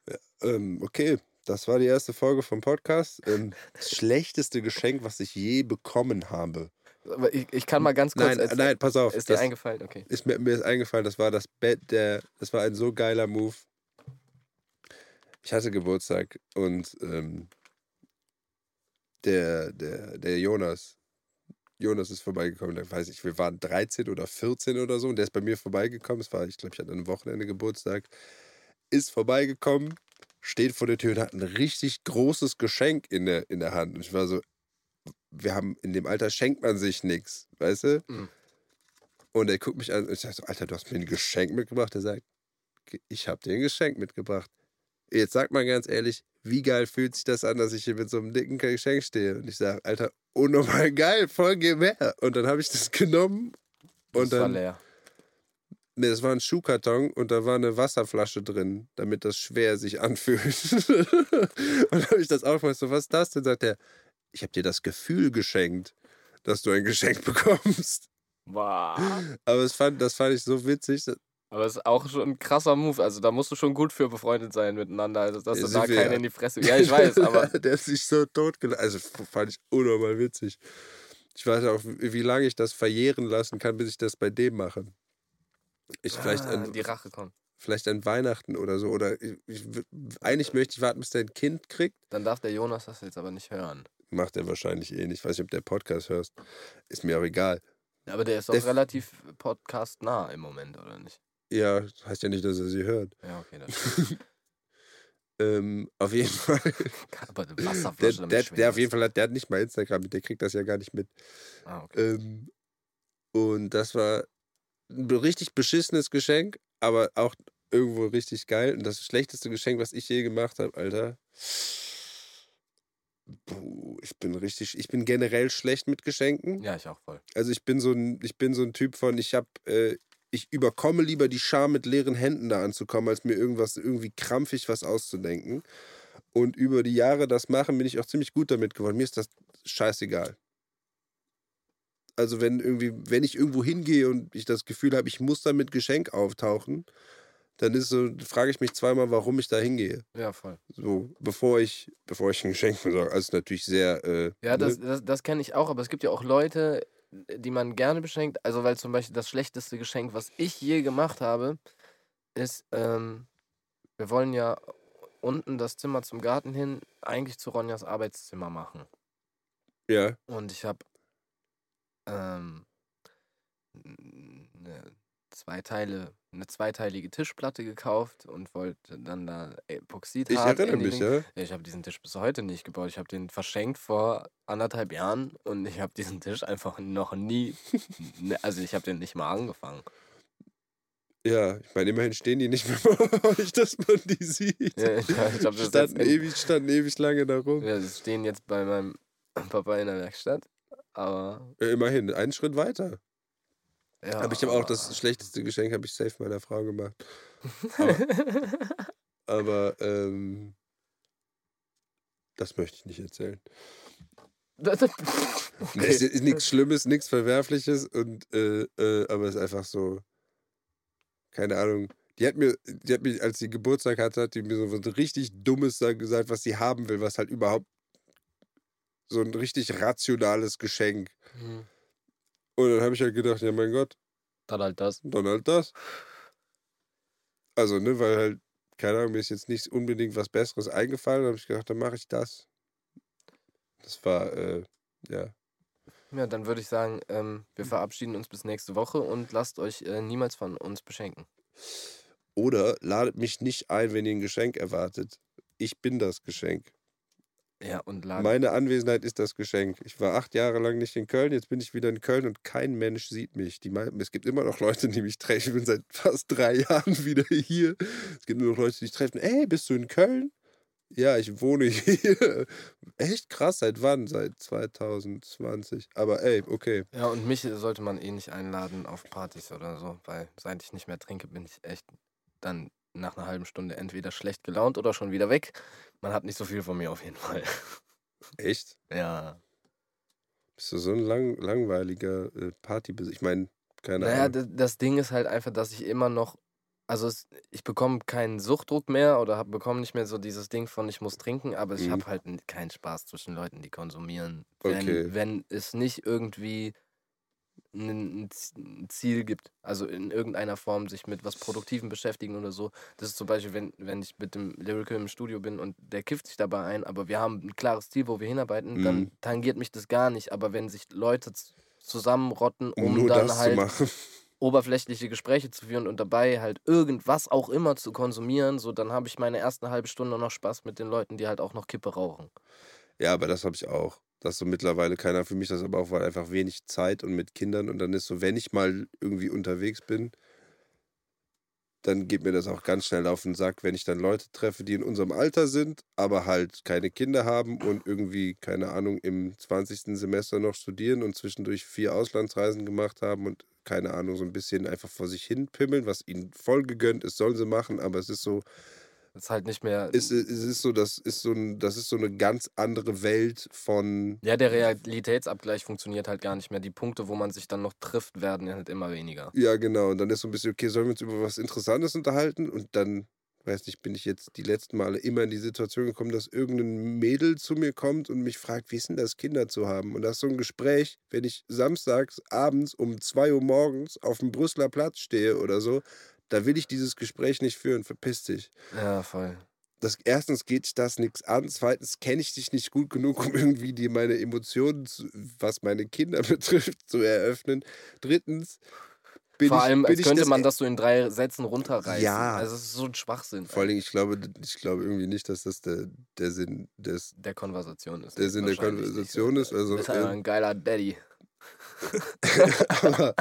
A: ja, ähm, okay, das war die erste Folge vom Podcast. Ähm, das schlechteste Geschenk, was ich je bekommen habe.
B: Aber ich, ich kann mal ganz kurz
A: Nein,
B: erzählen.
A: nein, pass auf.
B: Ist dir eingefallen? Okay.
A: ist mir, mir ist eingefallen, das war das Bett, der, das war ein so geiler Move. Ich hatte Geburtstag und ähm, der, der, der Jonas, Jonas ist vorbeigekommen, da weiß ich, wir waren 13 oder 14 oder so und der ist bei mir vorbeigekommen. Es war, ich glaube, ich hatte ein Wochenende Geburtstag. Ist vorbeigekommen, steht vor der Tür und hat ein richtig großes Geschenk in der, in der Hand. Und ich war so, wir haben in dem Alter schenkt man sich nichts, weißt du?
B: Mhm.
A: Und er guckt mich an und ich sage so, Alter, du hast mir ein Geschenk mitgebracht. Er sagt, ich habe dir ein Geschenk mitgebracht. Jetzt sag mal ganz ehrlich, wie geil fühlt sich das an, dass ich hier mit so einem dicken Geschenk stehe? Und ich sage, Alter, unnormal geil, voll geh mehr. Und dann habe ich das genommen und
B: das war
A: dann,
B: leer.
A: nee, das war ein Schuhkarton und da war eine Wasserflasche drin, damit das schwer sich anfühlt. und dann habe ich das aufgemacht, so, was ist das denn? Sagt er, ich habe dir das Gefühl geschenkt, dass du ein Geschenk bekommst.
B: Wow.
A: Aber es fand, das fand ich so witzig.
B: Aber es ist auch schon ein krasser Move. Also da musst du schon gut für befreundet sein miteinander. Also dass
A: Ja,
B: du da keinen
A: ja.
B: in die Fresse. Ja, ich weiß, aber
A: der hat sich so totgelacht. Also fand ich unnormal witzig. Ich weiß auch, wie lange ich das verjähren lassen kann, bis ich das bei dem mache. Ich vielleicht,
B: ah,
A: an,
B: die Rache kommt.
A: vielleicht an Weihnachten oder so. Oder ich, ich, eigentlich möchte ich warten, bis der ein Kind kriegt.
B: Dann darf der Jonas das jetzt aber nicht hören.
A: Macht er wahrscheinlich eh nicht. Ich weiß nicht, ob der Podcast hörst. Ist mir auch egal.
B: Aber der ist doch relativ podcastnah im Moment, oder nicht?
A: Ja, heißt ja nicht, dass er sie hört.
B: Ja, okay. Das
A: Ähm, auf jeden Fall.
B: aber eine
A: Der,
B: Wasserflasche
A: der,
B: schwer
A: der auf jeden. Fall hat, der hat nicht mal Instagram, der kriegt das ja gar nicht mit.
B: Ah, okay.
A: Ähm, und das war ein richtig beschissenes Geschenk, aber auch irgendwo richtig geil. Und das schlechteste Geschenk, was ich je gemacht habe, Alter. Puh, ich bin richtig, ich bin generell schlecht mit Geschenken.
B: Ja, ich auch voll.
A: Also ich bin so ein, ich bin so ein Typ von, ich habe, äh, ich überkomme lieber die Scham, mit leeren Händen da anzukommen, als mir irgendwas, irgendwie krampfig was auszudenken. Und über die Jahre das machen, bin ich auch ziemlich gut damit geworden. Mir ist das scheißegal. Also wenn irgendwie, wenn ich irgendwo hingehe und ich das Gefühl habe, ich muss da mit Geschenk auftauchen, dann ist so, frage ich mich zweimal, warum ich da hingehe.
B: Ja, voll.
A: So, bevor ich, bevor ich ein Geschenk besorge. Also natürlich sehr, äh,
B: Ja, das,
A: ne?
B: das, das kenne ich auch, aber es gibt ja auch Leute, die man gerne beschenkt. Also, weil zum Beispiel das schlechteste Geschenk, was ich je gemacht habe, ist, ähm, wir wollen ja unten das Zimmer zum Garten hin eigentlich zu Ronjas Arbeitszimmer machen.
A: ja,
B: Und ich habe ähm, eine, zwei Teile, eine zweiteilige Tischplatte gekauft und wollte dann da Epoxid
A: ich
B: haben
A: erinnere
B: in die
A: mich, ja.
B: Ich habe diesen Tisch bis heute nicht gebaut. Ich habe den verschenkt vor anderthalb Jahren und ich habe diesen Tisch einfach noch nie, ne, also ich habe den nicht mal angefangen.
A: Ja, ich meine, immerhin stehen die nicht mehr bei euch, dass man die sieht.
B: Ja, ich glaub, das
A: standen, ewig, standen ewig lange da rum.
B: Ja, sie stehen jetzt bei meinem Papa in der Werkstatt, aber
A: Ja, immerhin, einen Schritt weiter.
B: Ja.
A: Aber ich habe auch das schlechteste Geschenk, habe ich safe meiner Frau gemacht. Aber, aber ähm, das möchte ich nicht erzählen. Nee,
B: okay.
A: Es ist nichts Schlimmes, nichts Verwerfliches, und, äh, äh, aber es ist einfach so, keine Ahnung. Die hat mir, die hat mir, als sie Geburtstag hatte, hat die mir so was richtig Dummes gesagt, was sie haben will, was halt überhaupt so ein richtig rationales Geschenk.
B: Hm,
A: Und dann habe ich halt gedacht, ja mein Gott,
B: Dann halt das.
A: dann halt das. Also, ne, weil halt, keine Ahnung, mir ist jetzt nicht unbedingt was Besseres eingefallen, dann habe ich gedacht, dann mache ich das. Das war, äh, ja.
B: Ja, dann würde ich sagen, ähm, wir verabschieden uns bis nächste Woche und lasst euch äh, niemals von uns beschenken.
A: Oder ladet mich nicht ein, wenn ihr ein Geschenk erwartet. Ich bin das Geschenk.
B: Ja, und ladet.
A: Meine Anwesenheit ist das Geschenk. Ich war acht Jahre lang nicht in Köln, jetzt bin ich wieder in Köln und kein Mensch sieht mich. Die es gibt immer noch Leute, die mich treffen. Ich bin seit fast drei Jahren wieder hier. Es gibt nur noch Leute, die mich treffen. Ey, bist du in Köln? Ja, ich wohne hier. Echt krass, seit wann? Seit 2020. Aber ey, okay.
B: Ja, und mich sollte man eh nicht einladen auf Partys oder so, weil seit ich nicht mehr trinke, bin ich echt dann nach einer halben Stunde entweder schlecht gelaunt oder schon wieder weg. Man hat nicht so viel von mir auf jeden Fall.
A: Echt?
B: Ja.
A: Bist du so ein lang, langweiliger äh, Partybesitzer? Ich meine, keine
B: Naja,
A: Ahnung.
B: das, das Ding ist halt einfach, dass ich immer noch, also es, ich bekomme keinen Suchtdruck mehr oder hab, bekomme nicht mehr so dieses Ding von, ich muss trinken, aber ich
A: Mhm.
B: habe halt keinen Spaß zwischen Leuten, die konsumieren. Wenn,
A: Okay.
B: wenn es nicht irgendwie ein Ziel gibt. Also in irgendeiner Form sich mit was Produktivem beschäftigen oder so. Das ist zum Beispiel, wenn, wenn ich mit dem Lyrical im Studio bin und der kifft sich dabei ein, aber wir haben ein klares Ziel, wo wir hinarbeiten, mhm. dann tangiert mich das gar nicht. Aber wenn sich Leute zusammenrotten, um Nur dann halt oberflächliche Gespräche zu führen und dabei halt irgendwas auch immer zu konsumieren, so dann habe ich meine erste halbe Stunde noch Spaß mit den Leuten, die halt auch noch Kippe rauchen.
A: Ja, aber das habe ich auch dass so mittlerweile keiner für mich das aber auch, weil einfach wenig Zeit und mit Kindern und dann ist so, wenn ich mal irgendwie unterwegs bin, dann geht mir das auch ganz schnell auf den Sack, wenn ich dann Leute treffe, die in unserem Alter sind, aber halt keine Kinder haben und irgendwie, keine Ahnung, im 20. Semester noch studieren und zwischendurch vier Auslandsreisen gemacht haben und keine Ahnung, so ein bisschen einfach vor sich hin pimmeln, was ihnen voll gegönnt ist, sollen sie machen, aber es ist so,
B: ist halt nicht mehr.
A: Es, es ist so, das ist so ein, das ist so eine ganz andere Welt von.
B: Ja, der Realitätsabgleich funktioniert halt gar nicht mehr. Die Punkte, wo man sich dann noch trifft, werden halt immer weniger.
A: Ja, genau. Und dann ist so ein bisschen, okay, sollen wir uns über was Interessantes unterhalten? Und dann, weiß nicht, bin ich jetzt die letzten Male immer in die Situation gekommen, dass irgendein Mädel zu mir kommt und mich fragt, wie ist denn das, Kinder zu haben? Und das ist so ein Gespräch, wenn ich samstags abends um 2 Uhr morgens auf dem Brüsseler Platz stehe oder so, da will ich dieses Gespräch nicht führen, verpiss dich.
B: Ja, voll.
A: Das, erstens geht das nichts an, zweitens kenne ich dich nicht gut genug, um irgendwie dir meine Emotionen, was meine Kinder betrifft, zu eröffnen. Drittens
B: bin Vor allem, ich, als könnte das man das so in drei Sätzen runterreißen. Ja. Also, es ist so ein Schwachsinn.
A: Vor allem, ich glaube, ich glaube irgendwie nicht, dass das der, der Sinn des,
B: der Konversation ist.
A: Der Sinn der Konversation ist. Also,
B: du bist ein geiler Daddy.
A: aber,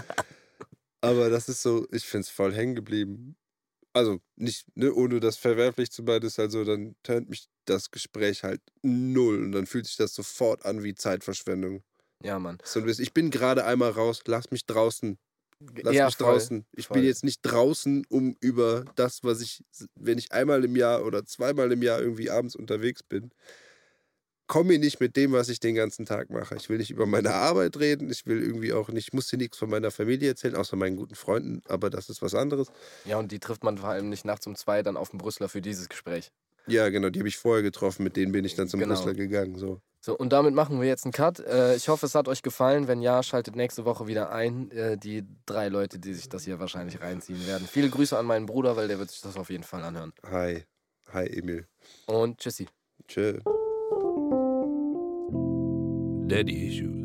A: aber das ist so, ich finde es voll hängen geblieben. Also nicht, ne, ohne das verwerflich zu meinen, ist also, dann turnt mich das Gespräch halt null und dann fühlt sich das sofort an wie Zeitverschwendung.
B: Ja, Mann.
A: So, ich bin gerade einmal raus, lass mich draußen. Lass ja, mich voll, draußen. Ich voll. bin jetzt nicht draußen, um über das, was ich, wenn ich einmal im Jahr oder zweimal im Jahr irgendwie abends unterwegs bin, komme nicht mit dem, was ich den ganzen Tag mache. Ich will nicht über meine Arbeit reden. Ich will irgendwie auch nicht, ich muss dir nichts von meiner Familie erzählen, außer meinen guten Freunden, aber das ist was anderes.
B: Ja, und die trifft man vor allem nicht nachts um zwei dann auf dem Brüsseler für dieses Gespräch.
A: Ja, genau, die habe ich vorher getroffen, mit denen bin ich dann zum genau. Brüsseler gegangen. So.
B: So, und damit machen wir jetzt einen Cut. Äh, ich hoffe, es hat euch gefallen. Wenn ja, schaltet nächste Woche wieder ein. Äh, die drei Leute, die sich das hier wahrscheinlich reinziehen werden. Viele Grüße an meinen Bruder, weil der wird sich das auf jeden Fall anhören.
A: Hi. Hi, Emil.
B: Und tschüssi.
A: Tschö. Daddy issues.